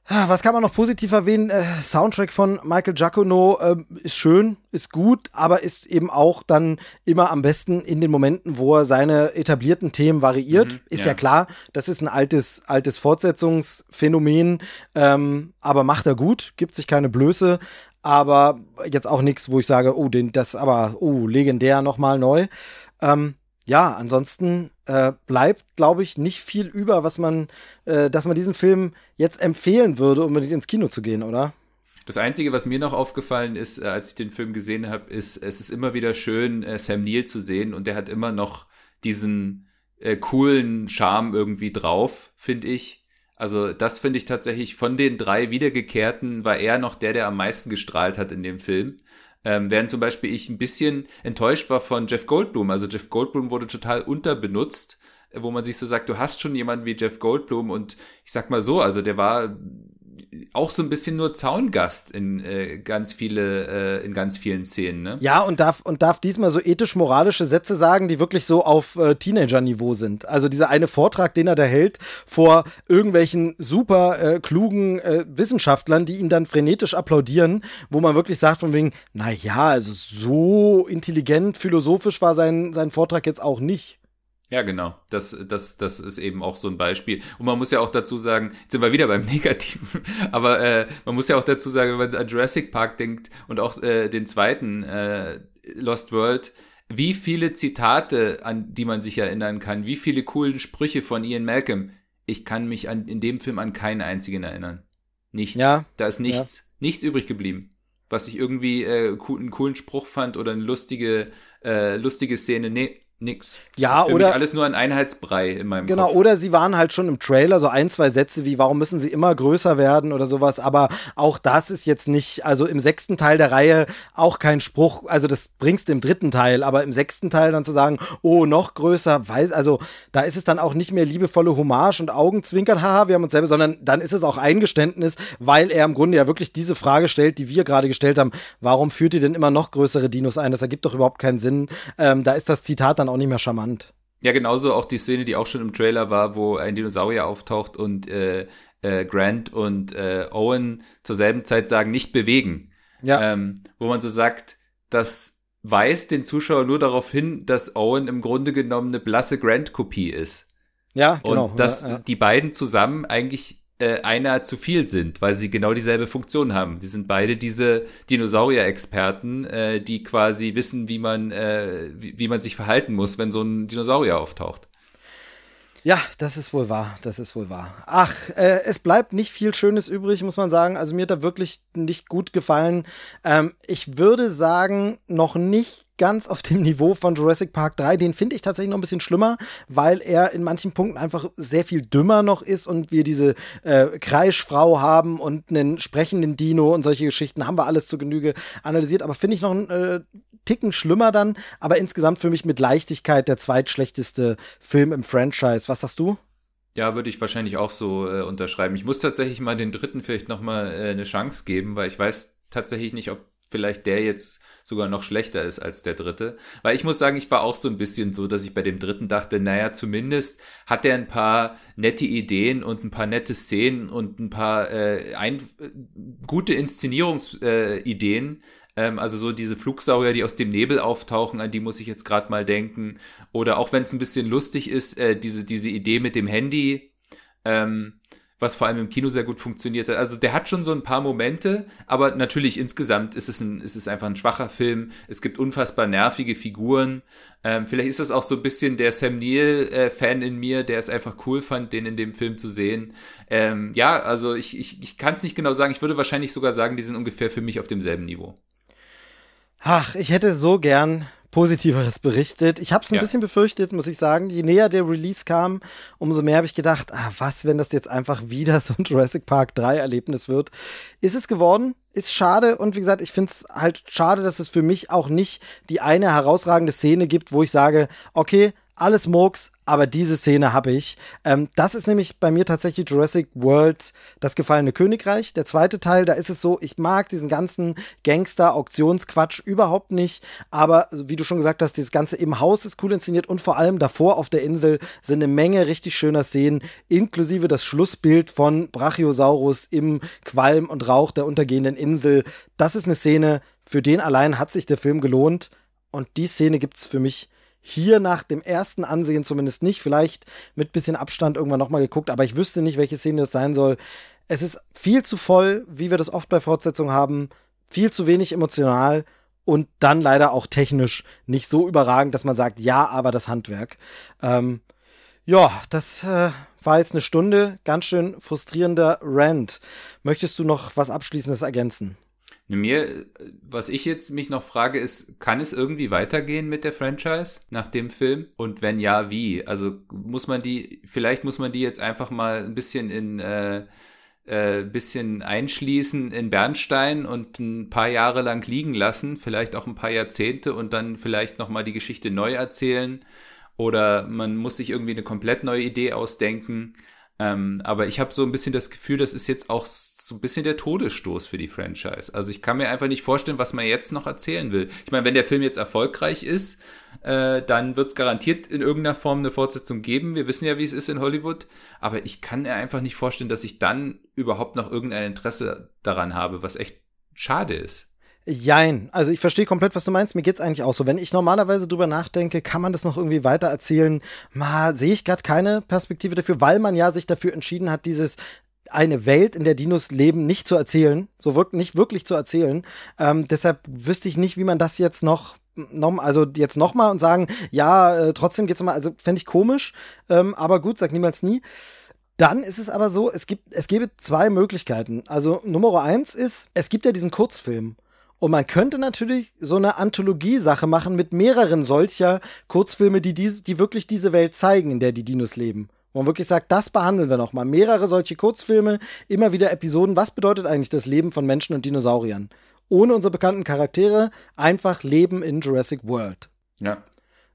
ah, was kann man noch positiv erwähnen? Äh, Soundtrack von Michael Giacono äh, ist schön, ist gut, aber ist eben auch dann immer am besten in den Momenten, wo er seine etablierten Themen variiert. Mhm, ist ja. ja. klar, das ist ein altes, altes Fortsetzungsphänomen, ähm, aber macht er gut, gibt sich keine Blöße, aber jetzt auch nichts, wo ich sage, oh, den, das aber, oh, legendär nochmal neu. Ähm, ja, ansonsten äh, bleibt, glaube ich, nicht viel über, was man, äh, dass man diesen Film jetzt empfehlen würde, unbedingt ins Kino zu gehen, oder? Das Einzige, was mir noch aufgefallen ist, äh, als ich den Film gesehen habe, ist, es ist immer wieder schön, äh, Sam Neill zu sehen und der hat immer noch diesen äh, coolen Charme irgendwie drauf, finde ich. Also das finde ich tatsächlich von den drei Wiedergekehrten war er noch der, der am meisten gestrahlt hat in dem Film. Ähm, während zum Beispiel ich ein bisschen enttäuscht war von Jeff Goldblum. Also Jeff Goldblum wurde total unterbenutzt, wo man sich so sagt, du hast schon jemanden wie Jeff Goldblum und ich sag mal so, also der war auch so ein bisschen nur Zaungast in äh, ganz viele, äh, in ganz vielen Szenen, ne? Ja, und darf, und darf diesmal so ethisch-moralische Sätze sagen, die wirklich so auf äh, Teenager-Niveau sind. Also dieser eine Vortrag, den er da hält vor irgendwelchen super äh, klugen äh, Wissenschaftlern, die ihn dann frenetisch applaudieren, wo man wirklich sagt von wegen, na ja, also so intelligent, philosophisch war sein, sein Vortrag jetzt auch nicht. Ja, genau. Das, das, das ist eben auch so ein Beispiel. Und man muss ja auch dazu sagen, jetzt sind wir wieder beim Negativen, aber äh, man muss ja auch dazu sagen, wenn man an Jurassic Park denkt und auch äh, den zweiten äh, Lost World, wie viele Zitate, an die man sich erinnern kann, wie viele coolen Sprüche von Ian Malcolm. Ich kann mich an, in dem Film an keinen einzigen erinnern. Nichts. Ja, da ist nichts, ja. nichts übrig geblieben. Was ich irgendwie äh, einen coolen Spruch fand oder eine lustige, äh, lustige Szene. Nee, nix. Das ja, oder alles nur ein Einheitsbrei in meinem Genau, Kopf. oder sie waren halt schon im Trailer so ein, zwei Sätze wie, warum müssen sie immer größer werden oder sowas, aber auch das ist jetzt nicht, also im sechsten Teil der Reihe auch kein Spruch, also das bringst du im dritten Teil, aber im sechsten Teil dann zu sagen, oh, noch größer, weiß, also da ist es dann auch nicht mehr liebevolle Hommage und Augenzwinkern, haha, wir haben uns selber, sondern dann ist es auch Eingeständnis, weil er im Grunde ja wirklich diese Frage stellt, die wir gerade gestellt haben, warum führt ihr denn immer noch größere Dinos ein? Das ergibt doch überhaupt keinen Sinn. Ähm, da ist das Zitat dann auch nicht mehr charmant. Ja, genauso auch die Szene, die auch schon im Trailer war, wo ein Dinosaurier auftaucht und äh, äh, Grant und äh, Owen zur selben Zeit sagen, nicht bewegen. Ja. Ähm, wo man so sagt, das weist den Zuschauer nur darauf hin, dass Owen im Grunde genommen eine blasse Grant-Kopie ist. Ja, genau. Und dass ja, ja. die beiden zusammen eigentlich äh, einer zu viel sind, weil sie genau dieselbe Funktion haben. Die sind beide diese Dinosaurier-Experten, äh, die quasi wissen, wie man, äh, wie, wie man sich verhalten muss, wenn so ein Dinosaurier auftaucht. Ja, das ist wohl wahr, das ist wohl wahr. Ach, äh, es bleibt nicht viel Schönes übrig, muss man sagen. Also mir hat da wirklich nicht gut gefallen. Ähm, ich würde sagen, noch nicht ganz auf dem Niveau von Jurassic Park 3. Den finde ich tatsächlich noch ein bisschen schlimmer, weil er in manchen Punkten einfach sehr viel dümmer noch ist und wir diese äh, Kreischfrau haben und einen sprechenden Dino und solche Geschichten haben wir alles zu Genüge analysiert. Aber finde ich noch ein äh, Ticken schlimmer dann, aber insgesamt für mich mit Leichtigkeit der zweitschlechteste Film im Franchise. Was sagst du? Ja, würde ich wahrscheinlich auch so äh, unterschreiben. Ich muss tatsächlich mal den dritten vielleicht noch mal äh, eine Chance geben, weil ich weiß tatsächlich nicht, ob vielleicht der jetzt sogar noch schlechter ist als der dritte. Weil ich muss sagen, ich war auch so ein bisschen so, dass ich bei dem dritten dachte, naja, zumindest hat er ein paar nette Ideen und ein paar nette Szenen und ein paar äh, ein, gute Inszenierungsideen. Äh, ähm, also so diese Flugsaurier, die aus dem Nebel auftauchen, an die muss ich jetzt gerade mal denken. Oder auch wenn es ein bisschen lustig ist, äh, diese, diese Idee mit dem Handy. Ähm, was vor allem im Kino sehr gut funktioniert hat. Also der hat schon so ein paar Momente, aber natürlich insgesamt ist es, ein, ist es einfach ein schwacher Film. Es gibt unfassbar nervige Figuren. Ähm, vielleicht ist das auch so ein bisschen der Sam Neill-Fan äh, in mir, der es einfach cool fand, den in dem Film zu sehen. Ähm, ja, also ich, ich, ich kann es nicht genau sagen. Ich würde wahrscheinlich sogar sagen, die sind ungefähr für mich auf demselben Niveau. Ach, ich hätte so gern Positiveres berichtet. Ich habe es ein ja. bisschen befürchtet, muss ich sagen. Je näher der Release kam, umso mehr habe ich gedacht, ah, was, wenn das jetzt einfach wieder so ein Jurassic Park 3 Erlebnis wird. Ist es geworden? Ist schade und wie gesagt, ich finde es halt schade, dass es für mich auch nicht die eine herausragende Szene gibt, wo ich sage, okay, alles Murks, aber diese Szene habe ich. Ähm, das ist nämlich bei mir tatsächlich Jurassic World, das gefallene Königreich. Der zweite Teil, da ist es so, ich mag diesen ganzen Gangster-Auktionsquatsch überhaupt nicht, aber wie du schon gesagt hast, dieses Ganze im Haus ist cool inszeniert und vor allem davor auf der Insel sind eine Menge richtig schöner Szenen, inklusive das Schlussbild von Brachiosaurus im Qualm und Rauch der untergehenden Insel. Das ist eine Szene, für den allein hat sich der Film gelohnt und die Szene gibt es für mich hier nach dem ersten Ansehen zumindest nicht. Vielleicht mit bisschen Abstand irgendwann nochmal geguckt, aber ich wüsste nicht, welche Szene das sein soll. Es ist viel zu voll, wie wir das oft bei Fortsetzungen haben, viel zu wenig emotional und dann leider auch technisch nicht so überragend, dass man sagt, ja, aber das Handwerk. Ähm, ja, das äh, war jetzt eine Stunde, ganz schön frustrierender Rant. Möchtest du noch was Abschließendes ergänzen? Mir, was ich jetzt mich noch frage, ist, kann es irgendwie weitergehen mit der Franchise nach dem Film? Und wenn ja, wie? Also muss man die, vielleicht muss man die jetzt einfach mal ein bisschen in, äh, äh, bisschen einschließen in Bernstein und ein paar Jahre lang liegen lassen, vielleicht auch ein paar Jahrzehnte und dann vielleicht nochmal die Geschichte neu erzählen. Oder man muss sich irgendwie eine komplett neue Idee ausdenken. Ähm, aber ich habe so ein bisschen das Gefühl, das ist jetzt auch so ein bisschen der Todesstoß für die Franchise. Also ich kann mir einfach nicht vorstellen, was man jetzt noch erzählen will. Ich meine, wenn der Film jetzt erfolgreich ist, äh, dann wird es garantiert in irgendeiner Form eine Fortsetzung geben. Wir wissen ja, wie es ist in Hollywood. Aber ich kann mir einfach nicht vorstellen, dass ich dann überhaupt noch irgendein Interesse daran habe, was echt schade ist. Jein. Also ich verstehe komplett, was du meinst. Mir geht's eigentlich auch so. Wenn ich normalerweise drüber nachdenke, kann man das noch irgendwie weiter erzählen? Mal sehe ich gerade keine Perspektive dafür, weil man ja sich dafür entschieden hat, dieses eine Welt, in der Dinos leben, nicht zu erzählen, so wirkt nicht wirklich zu erzählen. Ähm, deshalb wüsste ich nicht, wie man das jetzt noch noch, also jetzt nochmal und sagen, ja, äh, trotzdem geht's mal, also fände ich komisch, ähm, aber gut, sag niemals nie. Dann ist es aber so, es gibt, es gäbe zwei Möglichkeiten. Also Nummer eins ist, es gibt ja diesen Kurzfilm. Und man könnte natürlich so eine Anthologie-Sache machen mit mehreren solcher Kurzfilme, die, die, die wirklich diese Welt zeigen, in der die Dinos leben. Wo man wirklich sagt, das behandeln wir nochmal. Mehrere solche Kurzfilme, immer wieder Episoden. Was bedeutet eigentlich das Leben von Menschen und Dinosauriern? Ohne unsere bekannten Charaktere, einfach Leben in Jurassic World. Ja.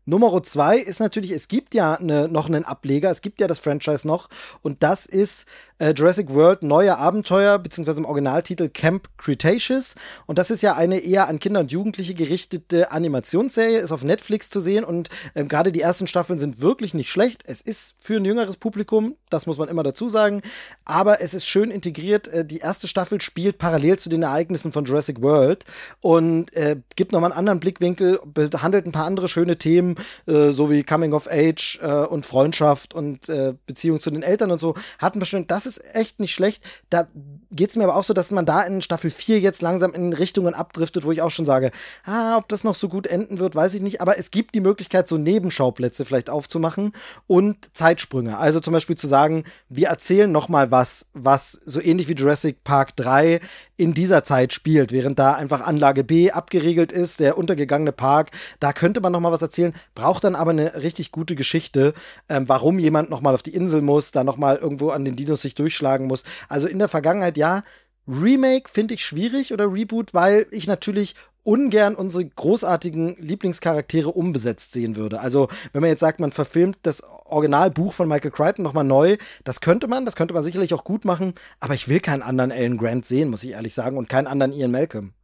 Nummer zwei ist natürlich, es gibt ja ne, noch einen Ableger, es gibt ja das Franchise noch und das ist äh, Jurassic World Neue Abenteuer, beziehungsweise im Originaltitel Camp Cretaceous. Und das ist ja eine eher an Kinder und Jugendliche gerichtete Animationsserie, ist auf Netflix zu sehen und ähm, gerade die ersten Staffeln sind wirklich nicht schlecht. Es ist für ein jüngeres Publikum, das muss man immer dazu sagen, aber es ist schön integriert. Äh, die erste Staffel spielt parallel zu den Ereignissen von Jurassic World und äh, gibt nochmal einen anderen Blickwinkel, behandelt ein paar andere schöne Themen, äh, so wie Coming of Age äh, und Freundschaft und äh, Beziehung zu den Eltern und so. Hatten wir schon, das ist ist echt nicht schlecht. Da geht es mir aber auch so, dass man da in Staffel 4 jetzt langsam in Richtungen abdriftet, wo ich auch schon sage, ah, ob das noch so gut enden wird, weiß ich nicht. Aber es gibt die Möglichkeit, so Nebenschauplätze vielleicht aufzumachen und Zeitsprünge. Also zum Beispiel zu sagen, wir erzählen noch mal was, was so ähnlich wie Jurassic Park 3 in dieser Zeit spielt, während da einfach Anlage B abgeriegelt ist, der untergegangene Park. Da könnte man noch mal was erzählen, braucht dann aber eine richtig gute Geschichte, ähm, warum jemand noch mal auf die Insel muss, da noch mal irgendwo an den Dinos sich durchschlagen muss. Also in der Vergangenheit ja. Remake finde ich schwierig oder Reboot, weil ich natürlich ungern unsere großartigen Lieblingscharaktere umbesetzt sehen würde. Also, wenn man jetzt sagt, man verfilmt das Originalbuch von Michael Crichton nochmal neu, das könnte man, das könnte man sicherlich auch gut machen, aber ich will keinen anderen Alan Grant sehen, muss ich ehrlich sagen, und keinen anderen Ian Malcolm.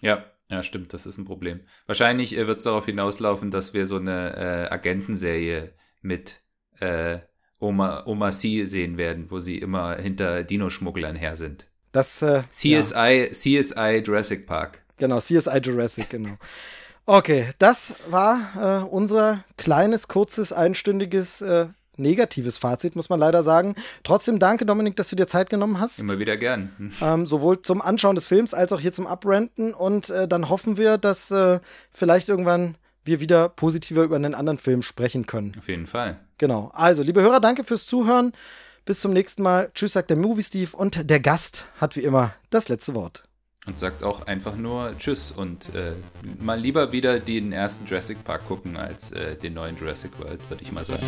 Ja, ja, stimmt, das ist ein Problem. Wahrscheinlich äh, wird es darauf hinauslaufen, dass wir so eine äh, Agentenserie mit äh, Oma, Oma C sehen werden, wo sie immer hinter Dino-Schmugglern her sind. Das, äh, CSI, ja. CSI Jurassic Park. Genau, CSI Jurassic, genau. Okay, das war äh, unser kleines, kurzes, einstündiges, äh, negatives Fazit, muss man leider sagen. Trotzdem danke, Dominik, dass du dir Zeit genommen hast. Immer wieder gern. Ähm, sowohl zum Anschauen des Films als auch hier zum Abrenten. Und äh, dann hoffen wir, dass äh, vielleicht irgendwann wir wieder positiver über einen anderen Film sprechen können. Auf jeden Fall. Genau. Also, liebe Hörer, danke fürs Zuhören. Bis zum nächsten Mal. Tschüss, sagt der Movie Steve. Und der Gast hat wie immer das letzte Wort. Und sagt auch einfach nur Tschüss und äh, mal lieber wieder den ersten Jurassic Park gucken als äh, den neuen Jurassic World, würde ich mal sagen.